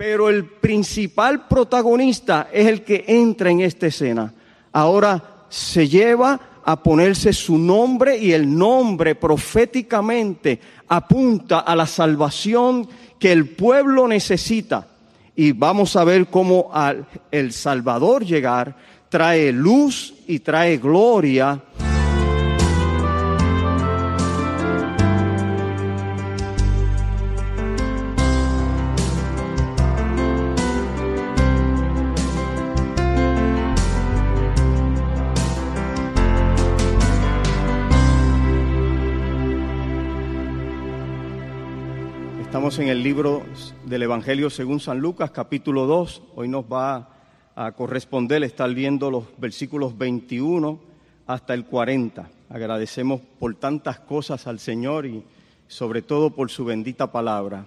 Pero el principal protagonista es el que entra en esta escena. Ahora se lleva a ponerse su nombre y el nombre proféticamente apunta a la salvación que el pueblo necesita. Y vamos a ver cómo al el Salvador llegar trae luz y trae gloria. En el libro del Evangelio según San Lucas, capítulo 2. Hoy nos va a corresponder estar viendo los versículos 21 hasta el 40. Agradecemos por tantas cosas al Señor y sobre todo por su bendita palabra.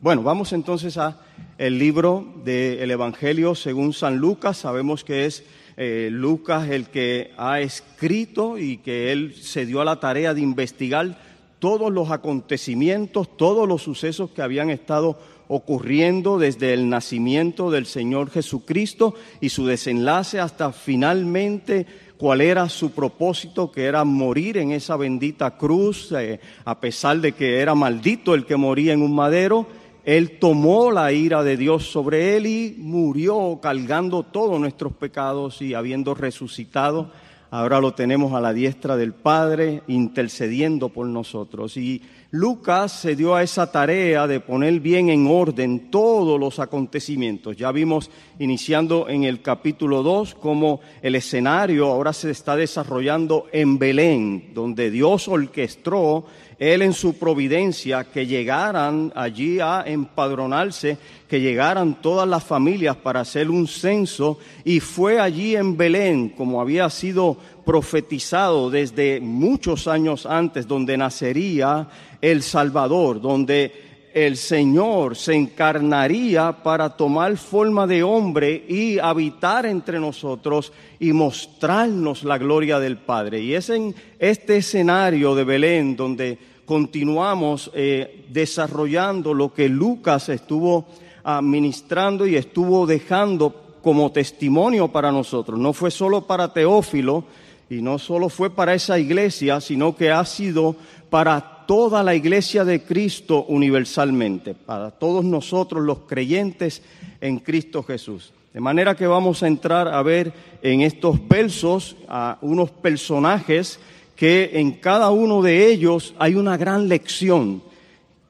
Bueno, vamos entonces a el libro del Evangelio según San Lucas. Sabemos que es eh, Lucas el que ha escrito y que él se dio a la tarea de investigar todos los acontecimientos, todos los sucesos que habían estado ocurriendo desde el nacimiento del Señor Jesucristo y su desenlace hasta finalmente cuál era su propósito, que era morir en esa bendita cruz, eh, a pesar de que era maldito el que moría en un madero, él tomó la ira de Dios sobre él y murió cargando todos nuestros pecados y habiendo resucitado Ahora lo tenemos a la diestra del Padre intercediendo por nosotros. Y Lucas se dio a esa tarea de poner bien en orden todos los acontecimientos. Ya vimos iniciando en el capítulo 2 cómo el escenario ahora se está desarrollando en Belén, donde Dios orquestó él en su providencia que llegaran allí a empadronarse, que llegaran todas las familias para hacer un censo y fue allí en Belén, como había sido profetizado desde muchos años antes, donde nacería el Salvador, donde el Señor se encarnaría para tomar forma de hombre y habitar entre nosotros y mostrarnos la gloria del Padre. Y es en este escenario de Belén donde continuamos eh, desarrollando lo que Lucas estuvo administrando y estuvo dejando como testimonio para nosotros. No fue solo para Teófilo y no solo fue para esa iglesia, sino que ha sido para toda la iglesia de Cristo universalmente, para todos nosotros los creyentes en Cristo Jesús. De manera que vamos a entrar a ver en estos versos a unos personajes que en cada uno de ellos hay una gran lección.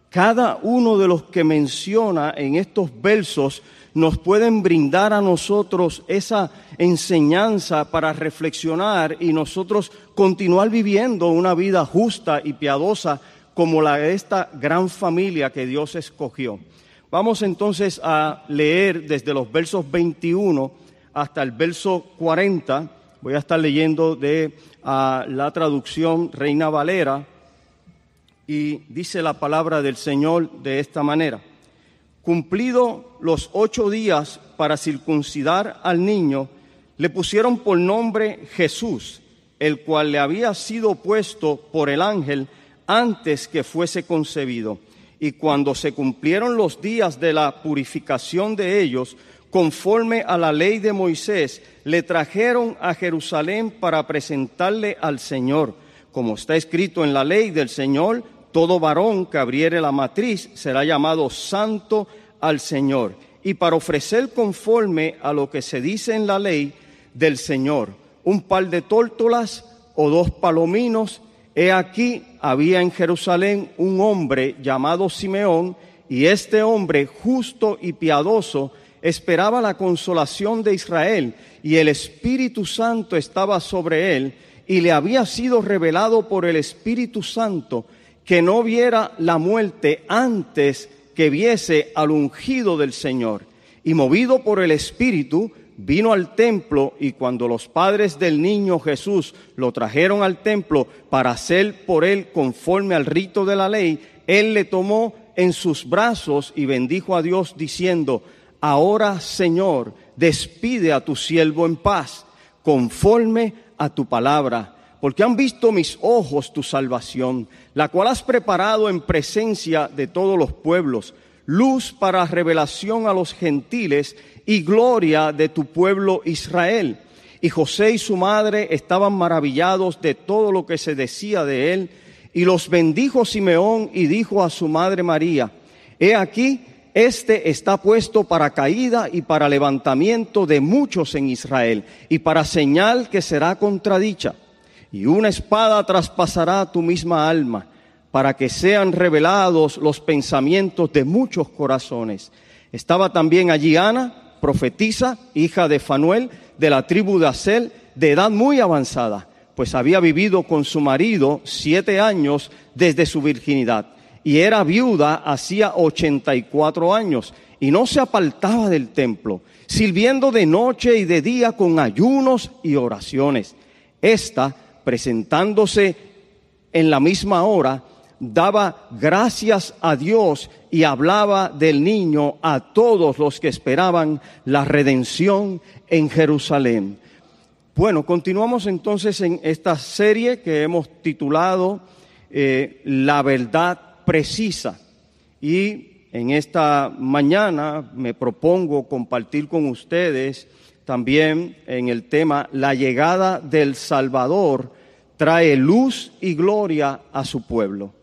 Cada uno de los que menciona en estos versos nos pueden brindar a nosotros esa enseñanza para reflexionar y nosotros continuar viviendo una vida justa y piadosa como la de esta gran familia que Dios escogió. Vamos entonces a leer desde los versos 21 hasta el verso 40. Voy a estar leyendo de ah, la traducción Reina Valera y dice la palabra del Señor de esta manera. Cumplido los ocho días para circuncidar al niño, le pusieron por nombre Jesús, el cual le había sido puesto por el ángel antes que fuese concebido. Y cuando se cumplieron los días de la purificación de ellos, conforme a la ley de Moisés, le trajeron a Jerusalén para presentarle al Señor. Como está escrito en la ley del Señor, todo varón que abriere la matriz será llamado santo al Señor. Y para ofrecer conforme a lo que se dice en la ley del Señor, un par de tórtolas o dos palominos, he aquí había en Jerusalén un hombre llamado Simeón, y este hombre justo y piadoso esperaba la consolación de Israel, y el Espíritu Santo estaba sobre él, y le había sido revelado por el Espíritu Santo que no viera la muerte antes que viese al ungido del Señor. Y movido por el Espíritu, vino al templo y cuando los padres del niño Jesús lo trajeron al templo para hacer por él conforme al rito de la ley, él le tomó en sus brazos y bendijo a Dios diciendo, ahora Señor, despide a tu siervo en paz, conforme a tu palabra porque han visto mis ojos tu salvación, la cual has preparado en presencia de todos los pueblos, luz para revelación a los gentiles y gloria de tu pueblo Israel. Y José y su madre estaban maravillados de todo lo que se decía de él, y los bendijo Simeón y dijo a su madre María, He aquí, este está puesto para caída y para levantamiento de muchos en Israel, y para señal que será contradicha. Y una espada traspasará tu misma alma, para que sean revelados los pensamientos de muchos corazones. Estaba también allí Ana, profetisa, hija de Fanuel, de la tribu de Asel, de edad muy avanzada, pues había vivido con su marido siete años desde su virginidad, y era viuda hacía ochenta y cuatro años, y no se apartaba del templo, sirviendo de noche y de día con ayunos y oraciones. Esta, presentándose en la misma hora, daba gracias a Dios y hablaba del niño a todos los que esperaban la redención en Jerusalén. Bueno, continuamos entonces en esta serie que hemos titulado eh, La verdad precisa. Y en esta mañana me propongo compartir con ustedes también en el tema La llegada del Salvador trae luz y gloria a su pueblo.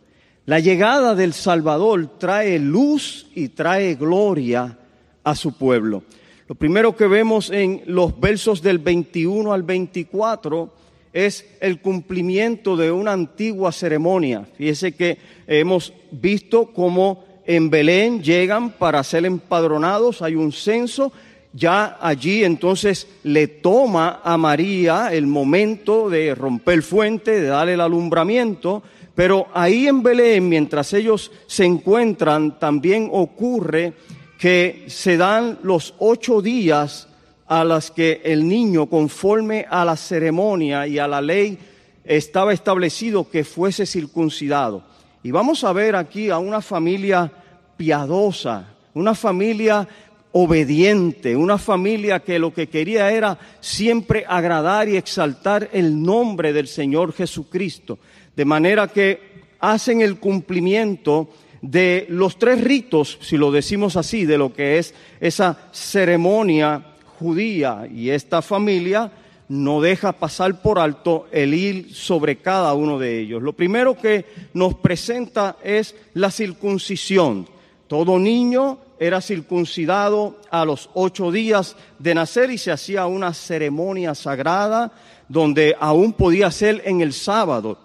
La llegada del Salvador trae luz y trae gloria a su pueblo. Lo primero que vemos en los versos del 21 al 24 es el cumplimiento de una antigua ceremonia. Fíjese que hemos visto cómo en Belén llegan para ser empadronados, hay un censo, ya allí entonces le toma a María el momento de romper fuente, de darle el alumbramiento, pero ahí en Belén, mientras ellos se encuentran, también ocurre que se dan los ocho días a las que el niño, conforme a la ceremonia y a la ley, estaba establecido que fuese circuncidado. Y vamos a ver aquí a una familia piadosa, una familia obediente, una familia que lo que quería era siempre agradar y exaltar el nombre del Señor Jesucristo. De manera que hacen el cumplimiento de los tres ritos, si lo decimos así, de lo que es esa ceremonia judía y esta familia no deja pasar por alto el ir sobre cada uno de ellos. Lo primero que nos presenta es la circuncisión. Todo niño era circuncidado a los ocho días de nacer y se hacía una ceremonia sagrada donde aún podía ser en el sábado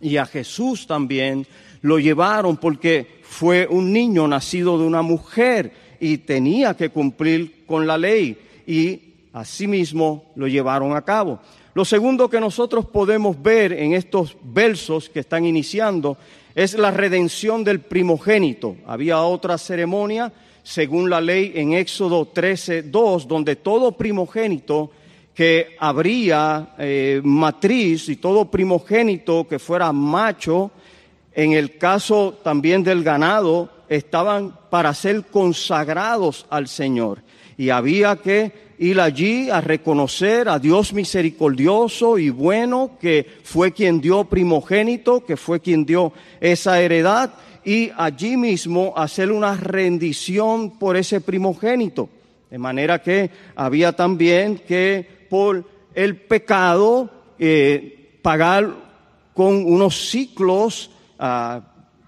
y a Jesús también lo llevaron porque fue un niño nacido de una mujer y tenía que cumplir con la ley y asimismo lo llevaron a cabo. Lo segundo que nosotros podemos ver en estos versos que están iniciando es la redención del primogénito. Había otra ceremonia, según la ley en Éxodo 13, 2, donde todo primogénito que habría eh, matriz y todo primogénito que fuera macho, en el caso también del ganado, estaban para ser consagrados al Señor. Y había que ir allí a reconocer a Dios misericordioso y bueno, que fue quien dio primogénito, que fue quien dio esa heredad, y allí mismo hacer una rendición por ese primogénito. De manera que había también que por el pecado, eh, pagar con unos ciclos, ah,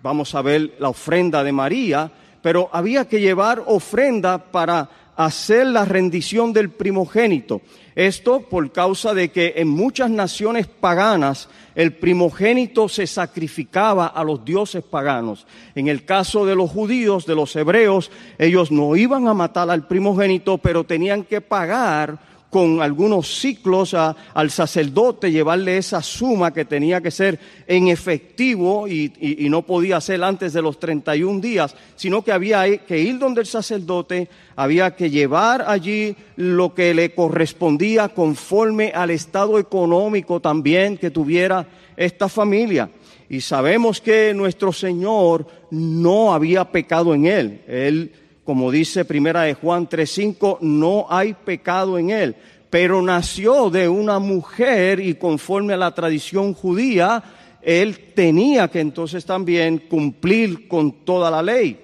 vamos a ver la ofrenda de María, pero había que llevar ofrenda para hacer la rendición del primogénito. Esto por causa de que en muchas naciones paganas el primogénito se sacrificaba a los dioses paganos. En el caso de los judíos, de los hebreos, ellos no iban a matar al primogénito, pero tenían que pagar con algunos ciclos al sacerdote, llevarle esa suma que tenía que ser en efectivo y, y, no podía ser antes de los 31 días, sino que había que ir donde el sacerdote, había que llevar allí lo que le correspondía conforme al estado económico también que tuviera esta familia. Y sabemos que nuestro Señor no había pecado en él. Él como dice Primera de Juan 3:5, no hay pecado en él, pero nació de una mujer y conforme a la tradición judía, él tenía que entonces también cumplir con toda la ley.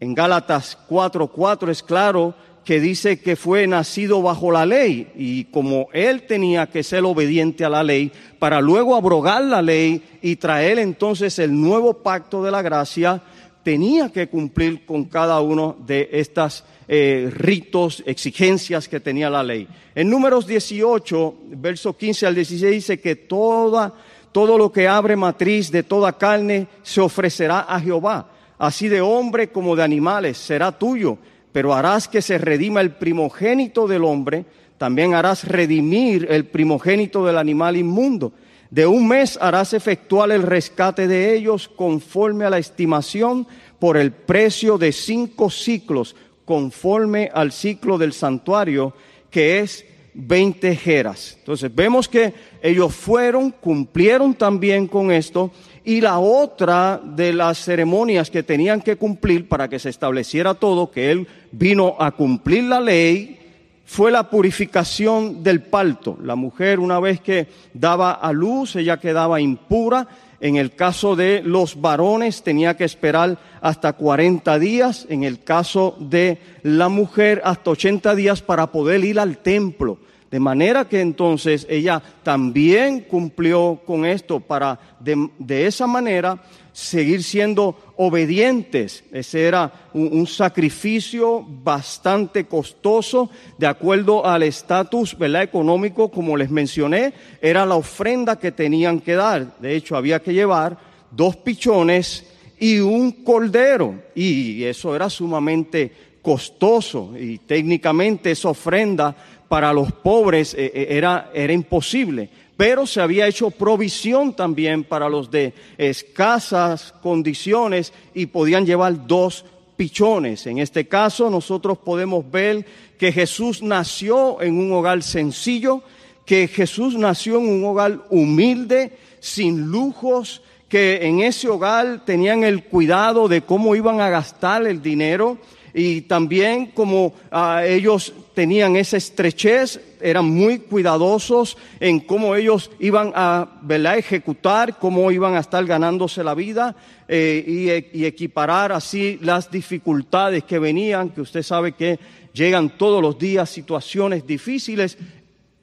En Gálatas 4:4 es claro que dice que fue nacido bajo la ley y como él tenía que ser obediente a la ley para luego abrogar la ley y traer entonces el nuevo pacto de la gracia, tenía que cumplir con cada uno de estas eh, ritos, exigencias que tenía la ley. En números 18, verso 15 al 16 dice que toda, todo lo que abre matriz de toda carne se ofrecerá a Jehová, así de hombre como de animales será tuyo pero harás que se redima el primogénito del hombre, también harás redimir el primogénito del animal inmundo. De un mes harás efectuar el rescate de ellos conforme a la estimación por el precio de cinco ciclos, conforme al ciclo del santuario, que es 20 jeras. Entonces vemos que ellos fueron, cumplieron también con esto y la otra de las ceremonias que tenían que cumplir para que se estableciera todo, que él vino a cumplir la ley, fue la purificación del parto. La mujer una vez que daba a luz, ella quedaba impura. En el caso de los varones tenía que esperar hasta 40 días. En el caso de la mujer hasta 80 días para poder ir al templo. De manera que entonces ella también cumplió con esto para de, esa manera seguir siendo obedientes. Ese era un, sacrificio bastante costoso de acuerdo al estatus económico, como les mencioné, era la ofrenda que tenían que dar. De hecho, había que llevar dos pichones y un cordero. Y eso era sumamente costoso y técnicamente esa ofrenda para los pobres eh, eh, era, era imposible, pero se había hecho provisión también para los de escasas condiciones y podían llevar dos pichones. En este caso nosotros podemos ver que Jesús nació en un hogar sencillo, que Jesús nació en un hogar humilde, sin lujos, que en ese hogar tenían el cuidado de cómo iban a gastar el dinero y también como ah, ellos tenían esa estrechez, eran muy cuidadosos en cómo ellos iban a ejecutar, cómo iban a estar ganándose la vida eh, y, y equiparar así las dificultades que venían, que usted sabe que llegan todos los días situaciones difíciles.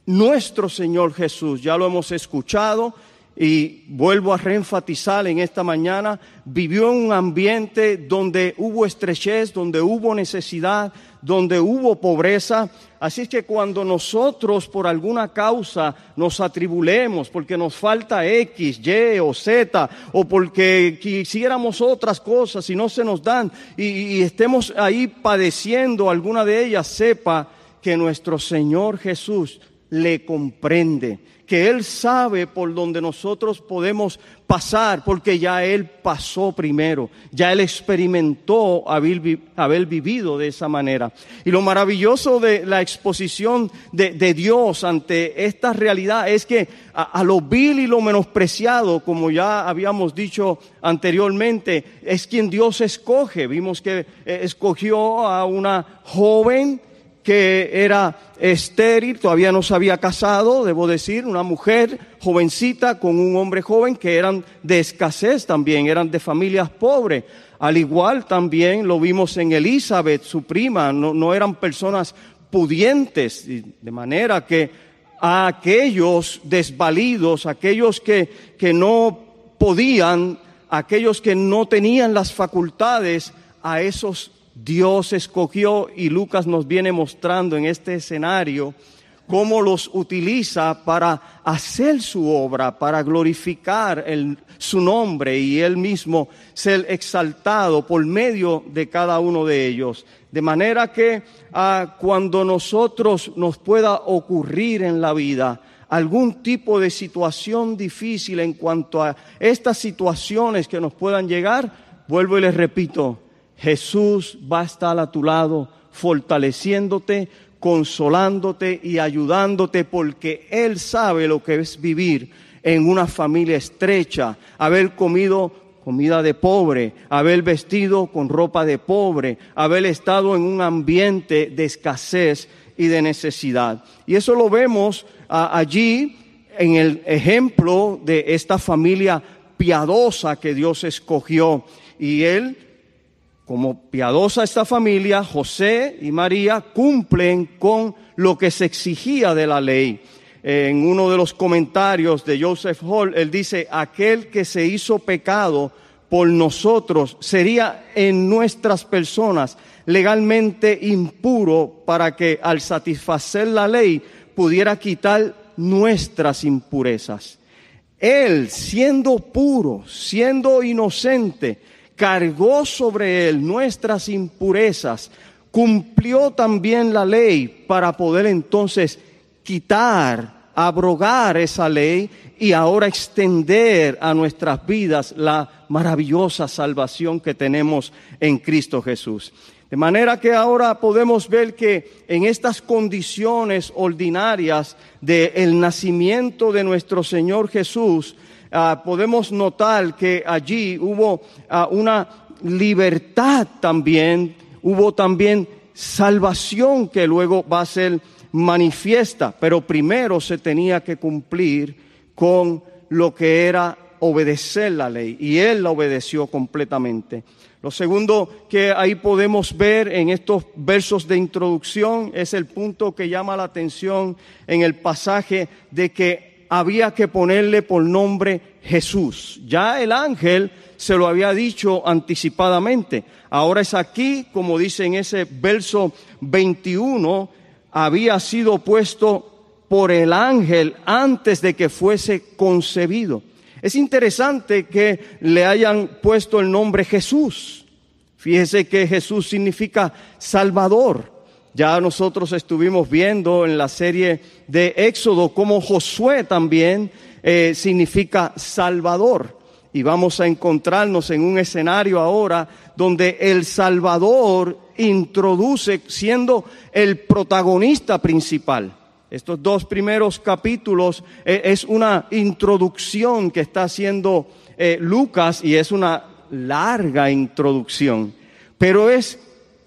Nuestro Señor Jesús, ya lo hemos escuchado, y vuelvo a reenfatizar en esta mañana, vivió en un ambiente donde hubo estrechez, donde hubo necesidad, donde hubo pobreza. Así es que cuando nosotros por alguna causa nos atribulemos, porque nos falta X, Y o Z, o porque quisiéramos otras cosas y no se nos dan, y, y estemos ahí padeciendo alguna de ellas, sepa que nuestro Señor Jesús le comprende, que Él sabe por donde nosotros podemos pasar, porque ya Él pasó primero, ya Él experimentó haber, vivido de esa manera. Y lo maravilloso de la exposición de, Dios ante esta realidad es que a, lo vil y lo menospreciado, como ya habíamos dicho anteriormente, es quien Dios escoge. Vimos que eh, escogió a una joven, que era estéril, todavía no se había casado, debo decir, una mujer jovencita con un hombre joven que eran de escasez también, eran de familias pobres. Al igual también lo vimos en Elizabeth, su prima, no, no eran personas pudientes, de manera que a aquellos desvalidos, aquellos que, que no podían, aquellos que no tenían las facultades, a esos Dios escogió y Lucas nos viene mostrando en este escenario cómo los utiliza para hacer su obra, para glorificar su nombre y él mismo ser exaltado por medio de cada uno de ellos. De manera que ah, cuando nosotros nos pueda ocurrir en la vida algún tipo de situación difícil en cuanto a estas situaciones que nos puedan llegar, vuelvo y les repito, Jesús va a estar a tu lado, fortaleciéndote, consolándote y ayudándote, porque Él sabe lo que es vivir en una familia estrecha, haber comido comida de pobre, haber vestido con ropa de pobre, haber estado en un ambiente de escasez y de necesidad. Y eso lo vemos ah, allí en el ejemplo de esta familia piadosa que Dios escogió. Y Él como piadosa esta familia, José y María cumplen con lo que se exigía de la ley. En uno de los comentarios de Joseph Hall, él dice, aquel que se hizo pecado por nosotros sería en nuestras personas legalmente impuro para que al satisfacer la ley pudiera quitar nuestras impurezas. Él, siendo puro, siendo inocente, cargó sobre él nuestras impurezas, cumplió también la ley para poder entonces quitar, abrogar esa ley y ahora extender a nuestras vidas la maravillosa salvación que tenemos en Cristo Jesús. De manera que ahora podemos ver que en estas condiciones ordinarias del nacimiento de nuestro Señor Jesús, Ah, podemos notar que allí hubo ah, una libertad también, hubo también salvación que luego va a ser manifiesta, pero primero se tenía que cumplir con lo que era obedecer la ley y él la obedeció completamente. Lo segundo que ahí podemos ver en estos versos de introducción es el punto que llama la atención en el pasaje de que había que ponerle por nombre Jesús. Ya el ángel se lo había dicho anticipadamente. Ahora es aquí, como dice en ese verso 21, había sido puesto por el ángel antes de que fuese concebido. Es interesante que le hayan puesto el nombre Jesús. Fíjese que Jesús significa Salvador. Ya nosotros estuvimos viendo en la serie de Éxodo cómo Josué también eh, significa Salvador. Y vamos a encontrarnos en un escenario ahora donde el Salvador introduce siendo el protagonista principal. Estos dos primeros capítulos eh, es una introducción que está haciendo eh, Lucas y es una larga introducción, pero es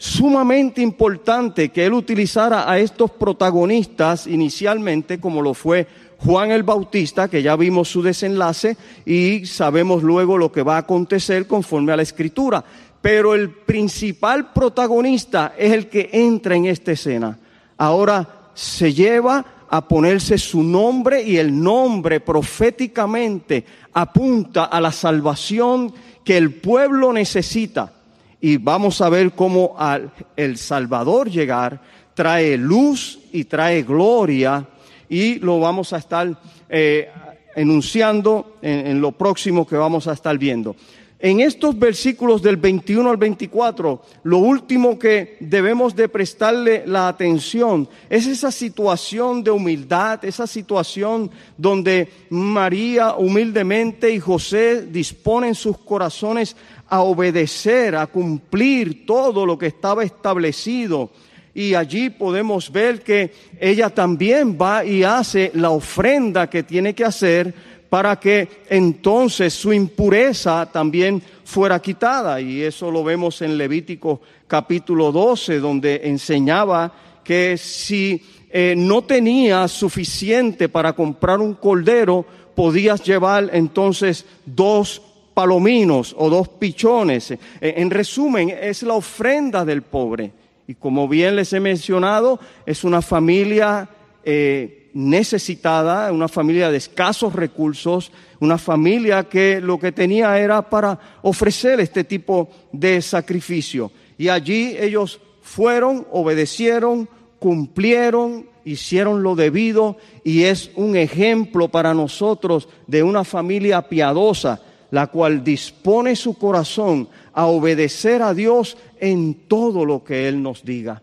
sumamente importante que él utilizara a estos protagonistas inicialmente, como lo fue Juan el Bautista, que ya vimos su desenlace y sabemos luego lo que va a acontecer conforme a la escritura. Pero el principal protagonista es el que entra en esta escena. Ahora se lleva a ponerse su nombre y el nombre proféticamente apunta a la salvación que el pueblo necesita y vamos a ver cómo al el Salvador llegar trae luz y trae gloria y lo vamos a estar eh, enunciando en, lo próximo que vamos a estar viendo. En estos versículos del 21 al 24, lo último que debemos de prestarle la atención es esa situación de humildad, esa situación donde María humildemente y José disponen sus corazones a obedecer, a cumplir todo lo que estaba establecido. Y allí podemos ver que ella también va y hace la ofrenda que tiene que hacer para que entonces su impureza también fuera quitada. Y eso lo vemos en Levítico capítulo 12, donde enseñaba que si eh, no tenía suficiente para comprar un cordero, podías llevar entonces dos palominos o dos pichones. Eh, en resumen, es la ofrenda del pobre. Y como bien les he mencionado, es una familia eh, necesitada, una familia de escasos recursos, una familia que lo que tenía era para ofrecer este tipo de sacrificio. Y allí ellos fueron, obedecieron, cumplieron, hicieron lo debido y es un ejemplo para nosotros de una familia piadosa la cual dispone su corazón a obedecer a Dios en todo lo que Él nos diga.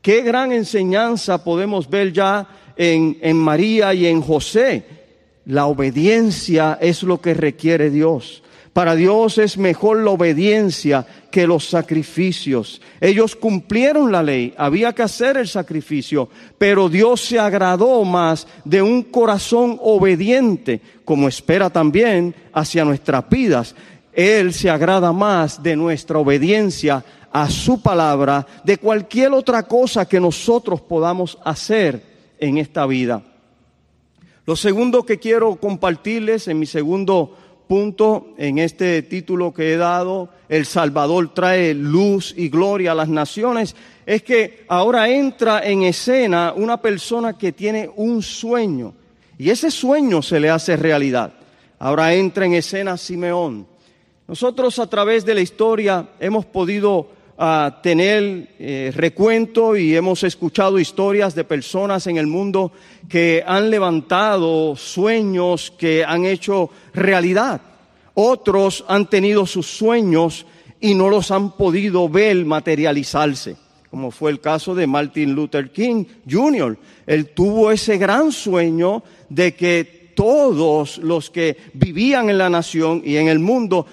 Qué gran enseñanza podemos ver ya en, en María y en José. La obediencia es lo que requiere Dios. Para Dios es mejor la obediencia que los sacrificios. Ellos cumplieron la ley, había que hacer el sacrificio, pero Dios se agradó más de un corazón obediente, como espera también hacia nuestras vidas. Él se agrada más de nuestra obediencia a su palabra, de cualquier otra cosa que nosotros podamos hacer en esta vida. Lo segundo que quiero compartirles en mi segundo punto en este título que he dado, El Salvador trae luz y gloria a las naciones, es que ahora entra en escena una persona que tiene un sueño y ese sueño se le hace realidad. Ahora entra en escena Simeón. Nosotros a través de la historia hemos podido ah, tener eh, recuento y hemos escuchado historias de personas en el mundo que han levantado sueños que han hecho realidad. Otros han tenido sus sueños y no los han podido ver materializarse, como fue el caso de Martin Luther King Jr. Él tuvo ese gran sueño de que todos los que vivían en la nación y en el mundo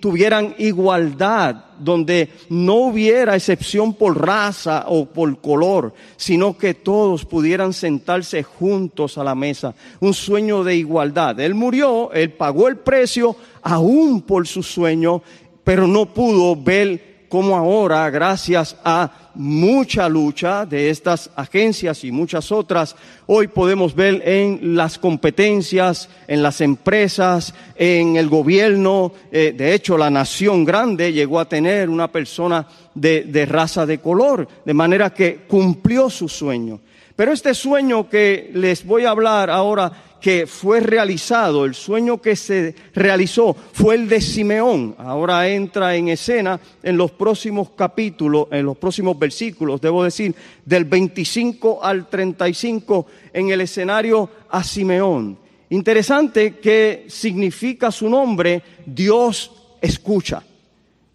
tuvieran igualdad, donde no hubiera excepción por raza o por color, sino que todos pudieran sentarse juntos a la mesa. Un sueño de igualdad. Él murió, él pagó el precio aún por su sueño, pero no pudo ver como ahora, gracias a mucha lucha de estas agencias y muchas otras, hoy podemos ver en las competencias, en las empresas, en el gobierno. Eh, de hecho, la nación grande llegó a tener una persona de, de raza de color, de manera que cumplió su sueño. Pero este sueño que les voy a hablar ahora que fue realizado, el sueño que se realizó fue el de Simeón. Ahora entra en escena en los próximos capítulos, en los próximos versículos, debo decir, del 25 al 35 en el escenario a Simeón. Interesante que significa su nombre, Dios escucha.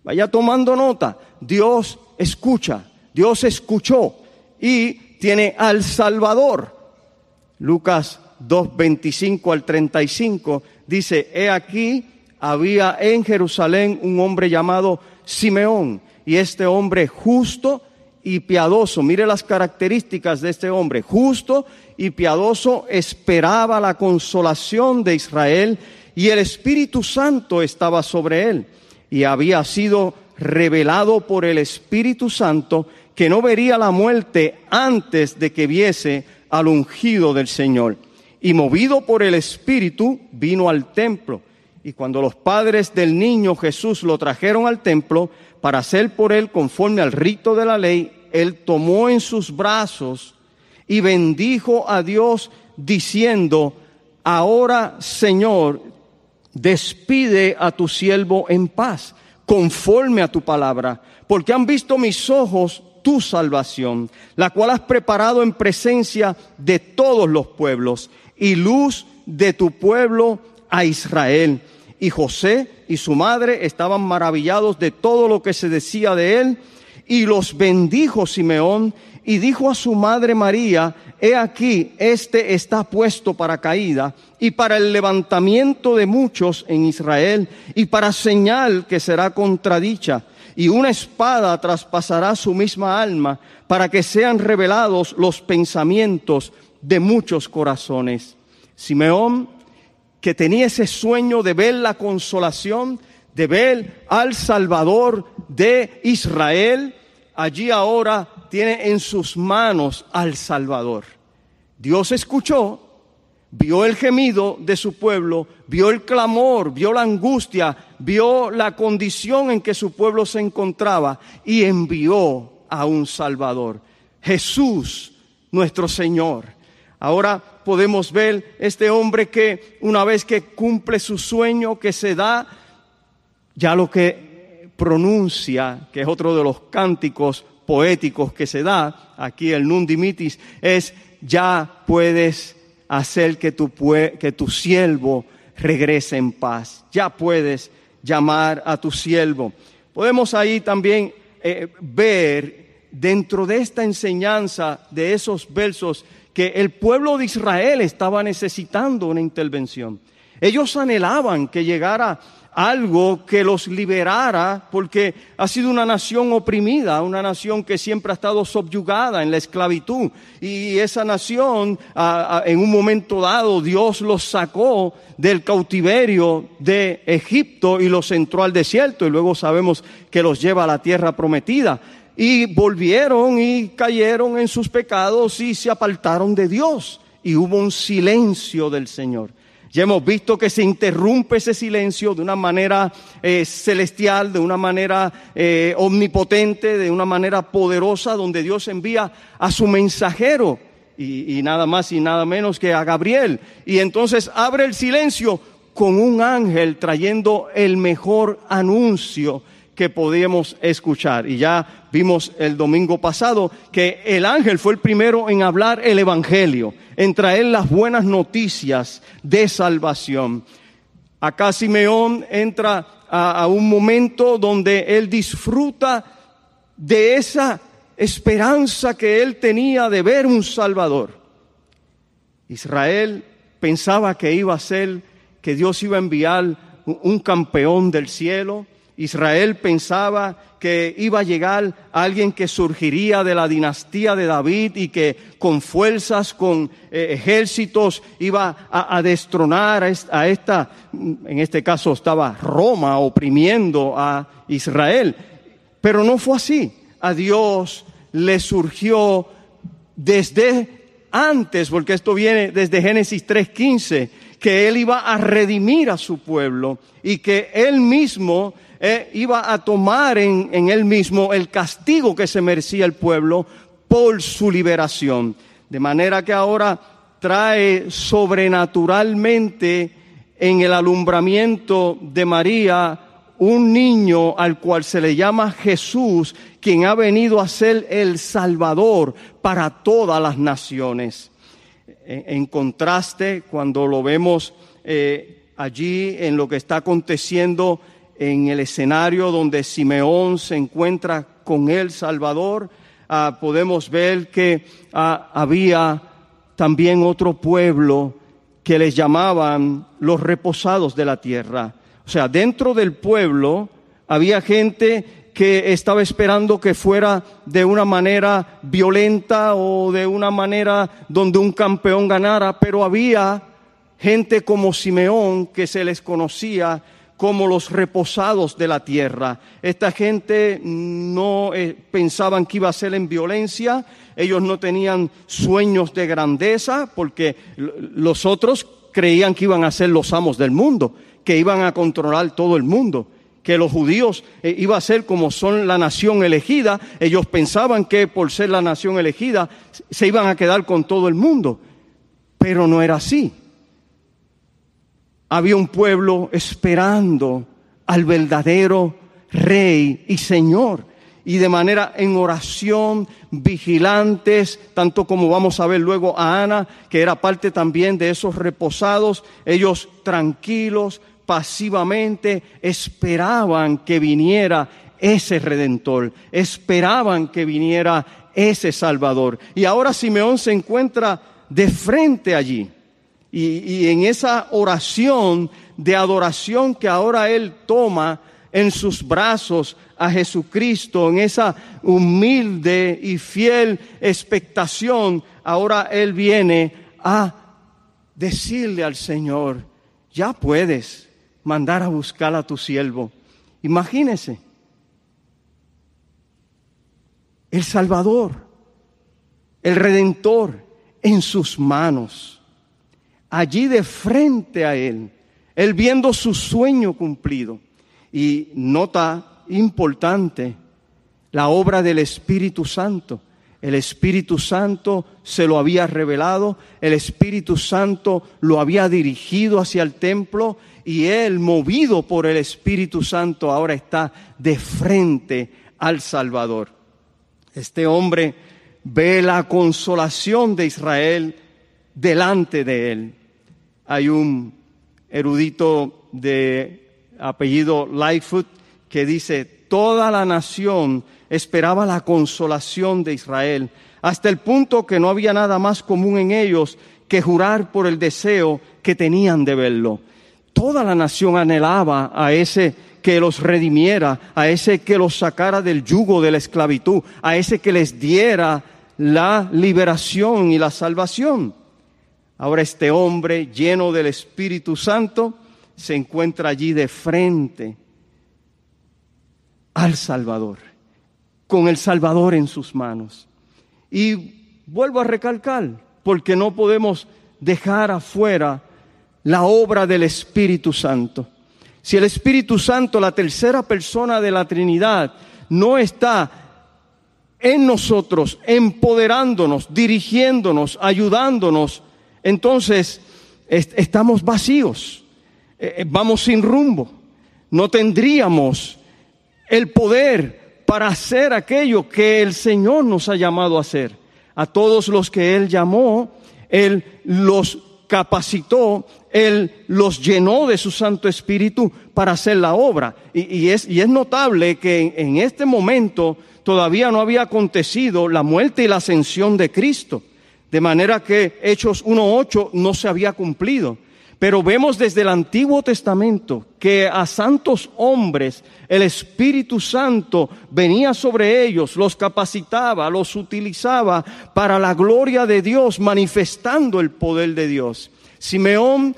Vaya tomando nota, Dios escucha, Dios escuchó y tiene al Salvador. Lucas 2.25 al 35, dice, he aquí, había en Jerusalén un hombre llamado Simeón, y este hombre justo y piadoso, mire las características de este hombre, justo y piadoso, esperaba la consolación de Israel, y el Espíritu Santo estaba sobre él, y había sido revelado por el Espíritu Santo que no vería la muerte antes de que viese al ungido del Señor y movido por el Espíritu vino al templo. Y cuando los padres del niño Jesús lo trajeron al templo para hacer por él conforme al rito de la ley, él tomó en sus brazos y bendijo a Dios diciendo, ahora Señor, despide a tu siervo en paz, conforme a tu palabra, porque han visto mis ojos tu salvación, la cual has preparado en presencia de todos los pueblos y luz de tu pueblo a Israel. Y José y su madre estaban maravillados de todo lo que se decía de él, y los bendijo Simeón, y dijo a su madre María, he aquí, este está puesto para caída y para el levantamiento de muchos en Israel, y para señal que será contradicha, y una espada traspasará su misma alma, para que sean revelados los pensamientos de muchos corazones. Simeón, que tenía ese sueño de ver la consolación, de ver al Salvador de Israel, allí ahora tiene en sus manos al Salvador. Dios escuchó, vio el gemido de su pueblo, vio el clamor, vio la angustia, vio la condición en que su pueblo se encontraba y envió a un Salvador. Jesús, nuestro Señor. Ahora podemos ver este hombre que una vez que cumple su sueño, que se da, ya lo que pronuncia, que es otro de los cánticos poéticos que se da, aquí el Nundimitis, es ya puedes hacer que tu, que tu siervo regrese en paz, ya puedes llamar a tu siervo. Podemos ahí también eh, ver dentro de esta enseñanza de esos versos que el pueblo de Israel estaba necesitando una intervención. Ellos anhelaban que llegara algo que los liberara, porque ha sido una nación oprimida, una nación que siempre ha estado subyugada en la esclavitud. Y esa nación, en un momento dado, Dios los sacó del cautiverio de Egipto y los entró al desierto, y luego sabemos que los lleva a la tierra prometida y volvieron y cayeron en sus pecados y se apartaron de Dios y hubo un silencio del Señor. Ya hemos visto que se interrumpe ese silencio de una manera eh, celestial, de una manera eh, omnipotente, de una manera poderosa, donde Dios envía a su mensajero y, y nada más y nada menos que a Gabriel. Y entonces abre el silencio con un ángel trayendo el mejor anuncio que podíamos escuchar. Y ya vimos el domingo pasado que el ángel fue el primero en hablar el Evangelio, en traer las buenas noticias de salvación. Acá Simeón entra a, a un momento donde él disfruta de esa esperanza que él tenía de ver un Salvador. Israel pensaba que iba a ser, que Dios iba a enviar un campeón del cielo, Israel pensaba que iba a llegar alguien que surgiría de la dinastía de David y que con fuerzas, con eh, ejércitos, iba a, destronar a esta, en este caso estaba Roma oprimiendo a Israel. Pero no fue así. A Dios le surgió desde antes, porque esto viene desde Génesis 3.15, que Él iba a redimir a su pueblo y que Él mismo eh, iba a tomar en, en él mismo el castigo que se merecía el pueblo por su liberación. De manera que ahora trae sobrenaturalmente en el alumbramiento de María un niño al cual se le llama Jesús, quien ha venido a ser el Salvador para todas las naciones. En, contraste, cuando lo vemos eh, allí en lo que está aconteciendo en el escenario donde Simeón se encuentra con el Salvador, ah, podemos ver que ah, había también otro pueblo que les llamaban los reposados de la tierra. O sea, dentro del pueblo había gente que estaba esperando que fuera de una manera violenta o de una manera donde un campeón ganara, pero había gente como Simeón que se les conocía como los reposados de la tierra. Esta gente no eh, pensaban que iba a ser en violencia, ellos no tenían sueños de grandeza, porque los otros creían que iban a ser los amos del mundo, que iban a controlar todo el mundo que los judíos eh, iban a ser como son la nación elegida, ellos pensaban que por ser la nación elegida se iban a quedar con todo el mundo, pero no era así. Había un pueblo esperando al verdadero rey y señor. Y de manera en oración, vigilantes, tanto como vamos a ver luego a Ana, que era parte también de esos reposados, ellos tranquilos, pasivamente, esperaban que viniera ese redentor, esperaban que viniera ese salvador. Y ahora Simeón se encuentra de frente allí y, en esa oración de adoración que ahora Él toma en sus brazos a Jesucristo, en esa humilde y fiel expectación, ahora Él viene a decirle al Señor, ya puedes mandar a buscar a tu siervo. Imagínese, el Salvador, el Redentor en sus manos allí de frente a él, él viendo su sueño cumplido. Y nota importante, la obra del Espíritu Santo. El Espíritu Santo se lo había revelado, el Espíritu Santo lo había dirigido hacia el templo y él, movido por el Espíritu Santo, ahora está de frente al Salvador. Este hombre ve la consolación de Israel delante de él. Hay un erudito de apellido Lightfoot que dice, toda la nación esperaba la consolación de Israel, hasta el punto que no había nada más común en ellos que jurar por el deseo que tenían de verlo. Toda la nación anhelaba a ese que los redimiera, a ese que los sacara del yugo de la esclavitud, a ese que les diera la liberación y la salvación. Ahora este hombre lleno del Espíritu Santo se encuentra allí de frente al Salvador, con el Salvador en sus manos. Y vuelvo a recalcar, porque no podemos dejar afuera la obra del Espíritu Santo. Si el Espíritu Santo, la tercera persona de la Trinidad, no está en nosotros, empoderándonos, dirigiéndonos, ayudándonos, entonces estamos vacíos, eh, eh, vamos sin rumbo. No tendríamos el poder para hacer aquello que el Señor nos ha llamado a hacer. A todos los que Él llamó, Él los capacitó, Él los llenó de su Santo Espíritu para hacer la obra. Y, es, y es, notable que en, este momento todavía no había acontecido la muerte y la ascensión de Cristo, de manera que Hechos 1.8 no se había cumplido. Pero vemos desde el Antiguo Testamento que a santos hombres el Espíritu Santo venía sobre ellos, los capacitaba, los utilizaba para la gloria de Dios, manifestando el poder de Dios. Simeón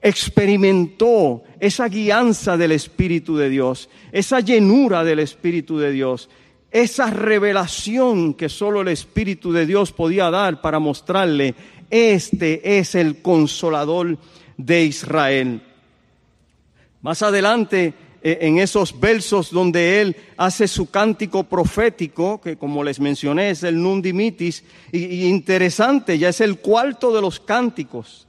experimentó esa guianza del Espíritu de Dios, esa llenura del Espíritu de Dios, esa revelación que solo el Espíritu de Dios podía dar para mostrarle, este es el consolador de Israel. Más adelante, eh, en esos versos donde él hace su cántico profético, que como les mencioné es el Nundimitis, y, interesante, ya es el cuarto de los cánticos.